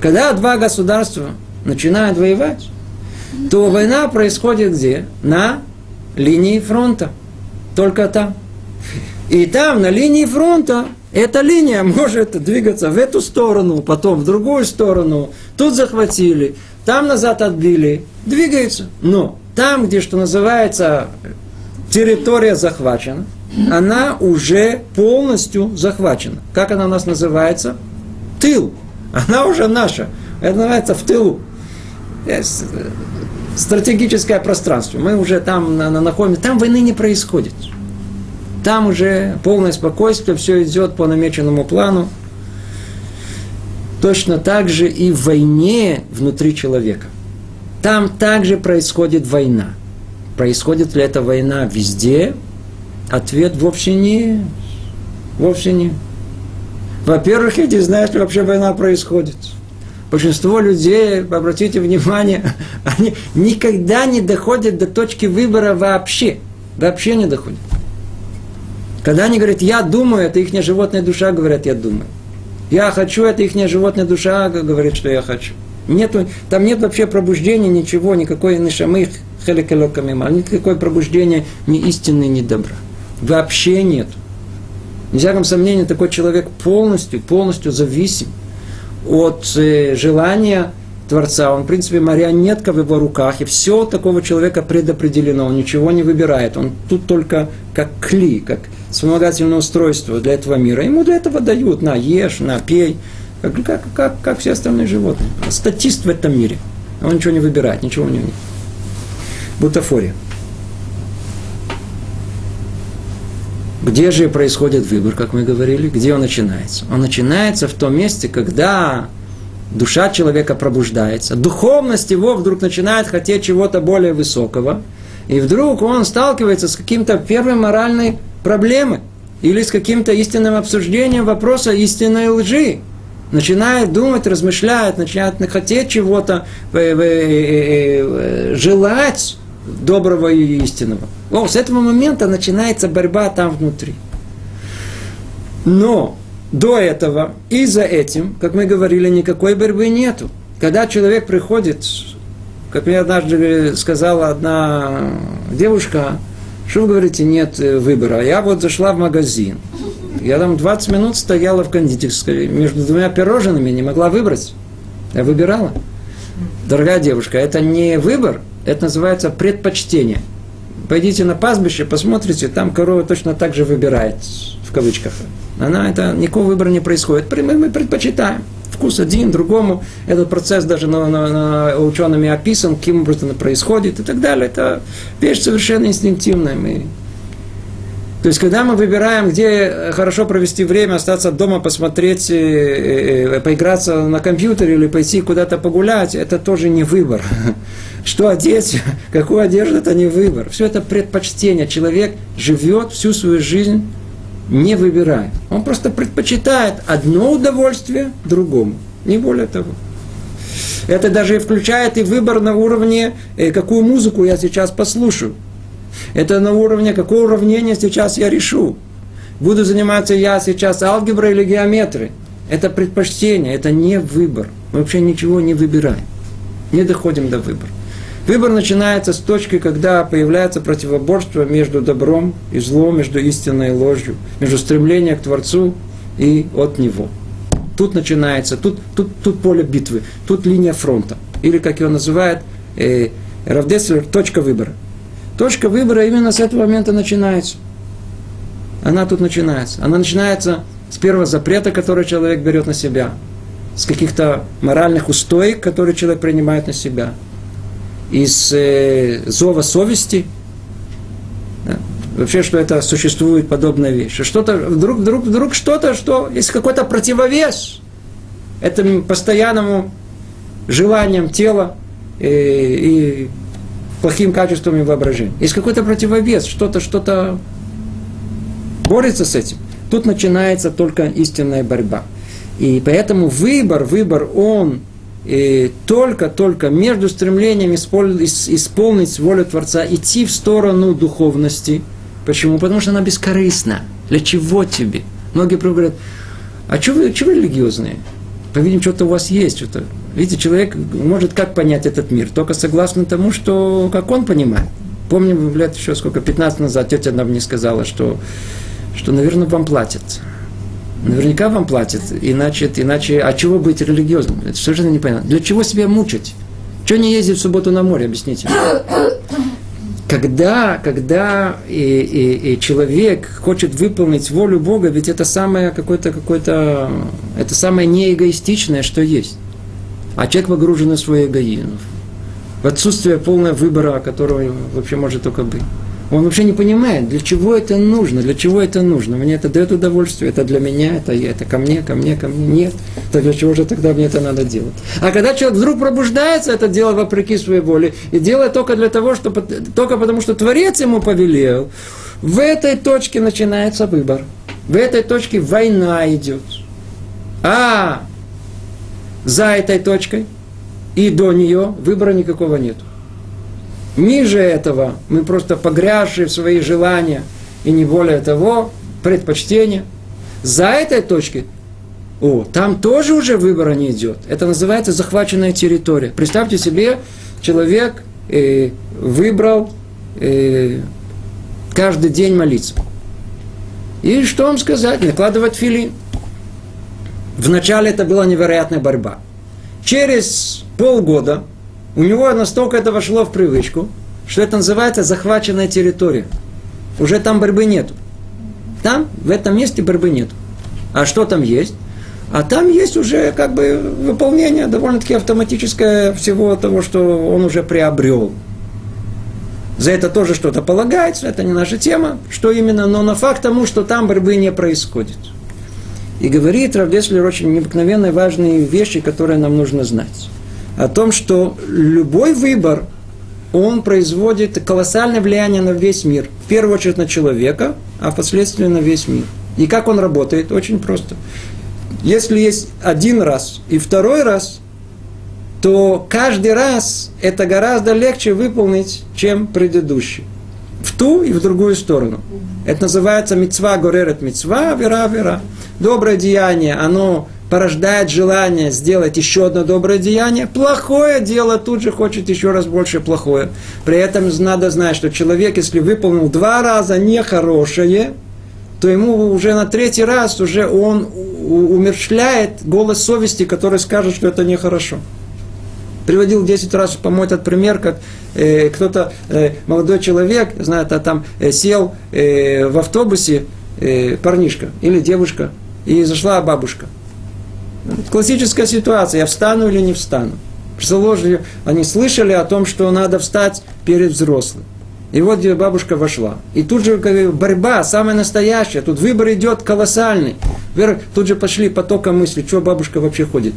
Когда два государства начинают воевать, то война происходит где? На линии фронта. Только там. И там, на линии фронта, эта линия может двигаться в эту сторону, потом в другую сторону. Тут захватили, там назад отбили. Двигается. Но там, где, что называется, территория захвачена, она уже полностью захвачена. Как она у нас называется? Тыл. Она уже наша. Это называется в тылу. Есть э, стратегическое пространство. Мы уже там находимся. Там войны не происходит. Там уже полное спокойствие, все идет по намеченному плану. Точно так же и в войне внутри человека. Там также происходит война. Происходит ли эта война везде? Ответ вовсе не. Вовсе не. Во-первых, я не знаю, что вообще война происходит. Большинство людей, обратите внимание, они никогда не доходят до точки выбора вообще. Вообще не доходят. Когда они говорят, я думаю, это их животная душа, говорят, я думаю. Я хочу, это их животная душа говорит, что я хочу. Нету, там нет вообще пробуждения, ничего, никакой нишамых, хеликалокамима, никакой пробуждения ни истины, ни добра. Вообще нет. Ни всяком сомнении, такой человек полностью, полностью зависим от э, желания Творца. Он, в принципе, марионетка в его руках, и все такого человека предопределено, он ничего не выбирает. Он тут только как кли, как вспомогательное устройство для этого мира. Ему для этого дают, на, ешь, на, пей, как, как, как, как все остальные животные. Статист в этом мире. Он ничего не выбирает, ничего у него нет. Бутафория. Где же происходит выбор, как мы говорили? Где он начинается? Он начинается в том месте, когда душа человека пробуждается, духовность его вдруг начинает хотеть чего-то более высокого, и вдруг он сталкивается с каким-то первой моральной проблемой или с каким-то истинным обсуждением вопроса истинной лжи. Начинает думать, размышлять, начинает хотеть чего-то, э, э, э, желать доброго и истинного. О, с этого момента начинается борьба там внутри. Но до этого и за этим, как мы говорили, никакой борьбы нету. Когда человек приходит, как мне однажды сказала одна девушка, что вы говорите, нет выбора. Я вот зашла в магазин. Я там 20 минут стояла в кондитерской между двумя пирожными, не могла выбрать. Я выбирала. Дорогая девушка, это не выбор, это называется предпочтение. Пойдите на пастбище, посмотрите, там корова точно так же выбирает, в кавычках. Она, это, никакого выбора не происходит. Мы, мы предпочитаем. Вкус один, другому. Этот процесс даже на, на, на учеными описан, каким образом это происходит и так далее. Это вещь совершенно инстинктивная. Мы то есть, когда мы выбираем, где хорошо провести время, остаться дома, посмотреть, э, э, поиграться на компьютере или пойти куда-то погулять, это тоже не выбор. Что одеть, какую одежду, это не выбор. Все это предпочтение. Человек живет всю свою жизнь, не выбирая. Он просто предпочитает одно удовольствие другому. Не более того. Это даже включает и выбор на уровне, э, какую музыку я сейчас послушаю. Это на уровне, какое уравнение сейчас я решу. Буду заниматься я сейчас алгеброй или геометрией. Это предпочтение, это не выбор. Мы вообще ничего не выбираем. Не доходим до выбора. Выбор начинается с точки, когда появляется противоборство между добром и злом, между истиной и ложью, между стремлением к Творцу и от Него. Тут начинается, тут, тут, тут поле битвы, тут линия фронта. Или, как его называют, э, Равдеслер, точка выбора. Точка выбора именно с этого момента начинается. Она тут начинается. Она начинается с первого запрета, который человек берет на себя, с каких-то моральных устоек, которые человек принимает на себя, из э, зова совести, да, вообще, что это существует подобная вещь. Что-то, вдруг, вдруг, вдруг что-то, что есть какой-то противовес этому постоянному желаниям тела и, э, и плохим качествами воображения. Есть какой-то противовес, что-то, что-то борется с этим. Тут начинается только истинная борьба. И поэтому выбор, выбор, он только-только между стремлением исполнить волю Творца, идти в сторону духовности. Почему? Потому что она бескорыстна. Для чего тебе? Многие говорят, а что вы, что вы религиозные? По-видимому, что-то у вас есть. Что-то. Видите, человек может как понять этот мир? Только согласно тому, что как он понимает. Помню, лет еще сколько, 15 назад тетя нам мне сказала, что, что наверное, вам платят. Наверняка вам платят, иначе, иначе а чего быть религиозным? Это совершенно непонятно. Для чего себя мучить? Чего не ездить в субботу на море, объясните. Когда, когда и, и, и человек хочет выполнить волю Бога, ведь это самое какое-то, какое-то, это самое неэгоистичное, что есть. А человек погружен в свой эгоизм. В отсутствие полного выбора, которого вообще может только быть. Он вообще не понимает, для чего это нужно, для чего это нужно. Мне это дает удовольствие, это для меня, это, это ко мне, ко мне, ко мне. Нет, то для чего же тогда мне это надо делать? А когда человек вдруг пробуждается, это дело вопреки своей воле, и делает только для того, что, только потому, что Творец ему повелел, в этой точке начинается выбор. В этой точке война идет. А за этой точкой и до нее выбора никакого нет. Ниже этого мы просто погрязшие в свои желания и не более того, предпочтения. За этой точкой, о, там тоже уже выбора не идет. Это называется захваченная территория. Представьте себе, человек э, выбрал э, каждый день молиться. И что вам сказать? Накладывать филин. Вначале это была невероятная борьба. Через полгода у него настолько это вошло в привычку, что это называется захваченная территория. Уже там борьбы нет. Там, в этом месте борьбы нет. А что там есть? А там есть уже как бы выполнение довольно-таки автоматическое всего того, что он уже приобрел. За это тоже что-то полагается, это не наша тема, что именно, но на факт тому, что там борьбы не происходит. И говорит Равдеслер очень необыкновенные важные вещи, которые нам нужно знать о том, что любой выбор, он производит колоссальное влияние на весь мир. В первую очередь на человека, а впоследствии на весь мир. И как он работает? Очень просто. Если есть один раз и второй раз, то каждый раз это гораздо легче выполнить, чем предыдущий. Ту и в другую сторону. Это называется мецва горерет мецва, вера, вера. Доброе деяние, оно порождает желание сделать еще одно доброе деяние, плохое дело тут же хочет еще раз больше плохое. При этом надо знать, что человек, если выполнил два раза нехорошее, то ему уже на третий раз уже он умерщвляет голос совести, который скажет, что это нехорошо. Приводил 10 раз, по-моему, этот пример, как э, кто-то, э, молодой человек, знает, а там э, сел э, в автобусе э, парнишка или девушка, и зашла бабушка – Классическая ситуация, я встану или не встану. Заложили, они слышали о том, что надо встать перед взрослым. И вот где бабушка вошла. И тут же борьба, самая настоящая. Тут выбор идет колоссальный. Тут же пошли потоком мысли, что бабушка вообще ходит.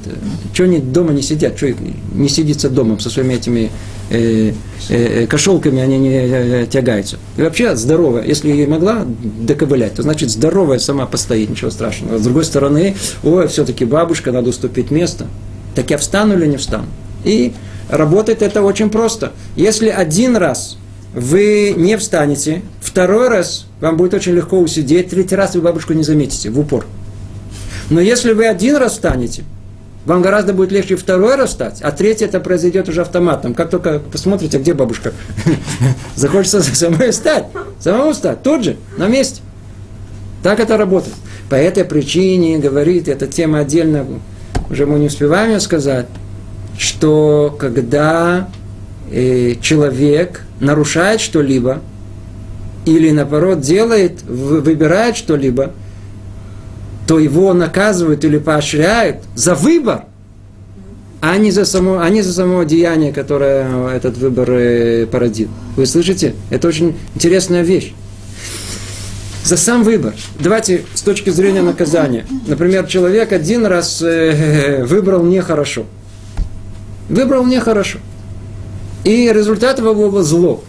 Что они дома не сидят, что не сидится дома со своими этими э, э, э, кошелками, они не э, тягаются. И вообще здоровая. Если и могла доковылять, то значит здоровая сама постоит, ничего страшного. А с другой стороны, ой, все-таки бабушка, надо уступить место. Так я встану или не встану? И работает это очень просто. Если один раз вы не встанете, второй раз вам будет очень легко усидеть, третий раз вы бабушку не заметите в упор. Но если вы один раз встанете, вам гораздо будет легче второй раз встать, а третий это произойдет уже автоматом. Как только посмотрите, где бабушка, захочется самой встать, самому встать, тут же, на месте. Так это работает. По этой причине, говорит, эта тема отдельно, уже мы не успеваем ее сказать, что когда человек нарушает что-либо, или наоборот делает, выбирает что-либо, то его наказывают или поощряют за выбор, а не за само, а не за само деяние, которое этот выбор э, породил. Вы слышите? Это очень интересная вещь. За сам выбор. Давайте с точки зрения наказания. Например, человек один раз э, выбрал нехорошо. Выбрал нехорошо. И результат его зло.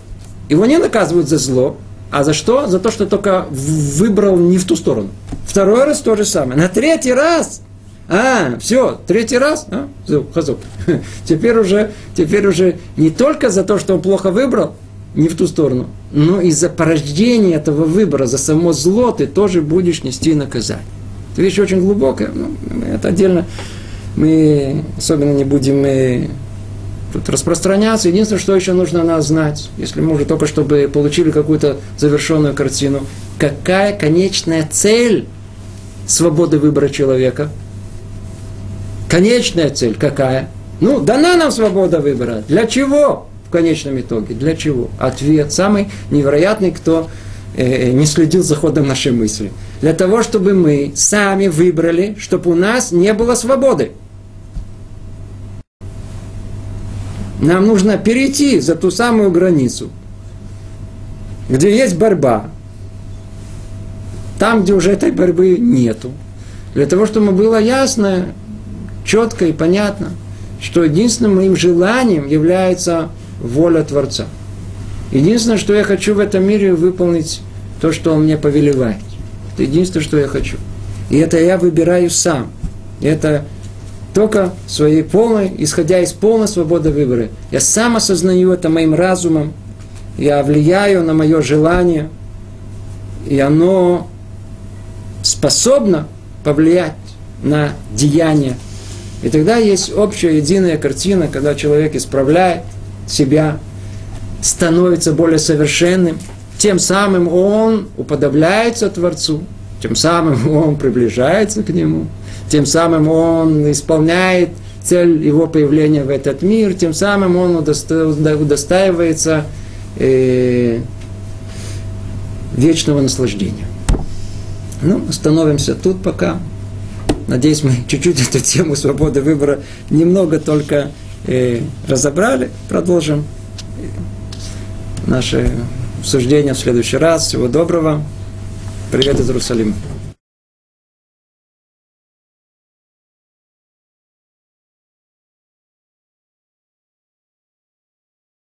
Его не наказывают за зло, а за что? За то, что только выбрал не в ту сторону. Второй раз то же самое. На третий раз а, все, третий раз, а, хазок. Теперь уже, теперь уже не только за то, что он плохо выбрал, не в ту сторону, но и за порождение этого выбора, за само зло ты тоже будешь нести наказание. Это вещь очень глубокая, ну, это отдельно мы особенно не будем э, тут распространяться. Единственное, что еще нужно нас знать, если мы уже только чтобы получили какую-то завершенную картину, какая конечная цель свободы выбора человека – Конечная цель какая? Ну, дана нам свобода выбора. Для чего? В конечном итоге. Для чего? Ответ самый невероятный, кто э, не следил за ходом нашей мысли. Для того, чтобы мы сами выбрали, чтобы у нас не было свободы. Нам нужно перейти за ту самую границу, где есть борьба, там, где уже этой борьбы нету. Для того, чтобы было ясно, четко и понятно, что единственным моим желанием является воля Творца. Единственное, что я хочу в этом мире, выполнить то, что Он мне повелевает. Это единственное, что я хочу. И это я выбираю сам. Это только своей полной, исходя из полной свободы выбора. Я сам осознаю это моим разумом, я влияю на мое желание, и оно способно повлиять на деяние и тогда есть общая единая картина, когда человек исправляет себя, становится более совершенным, тем самым он уподобляется Творцу, тем самым он приближается к Нему, тем самым он исполняет цель его появления в этот мир, тем самым он удостаивается э, вечного наслаждения. Ну, остановимся тут пока. Надеюсь, мы чуть-чуть эту тему свободы выбора немного только э, разобрали. Продолжим наше обсуждение в следующий раз. Всего доброго. Привет из Иерусалима.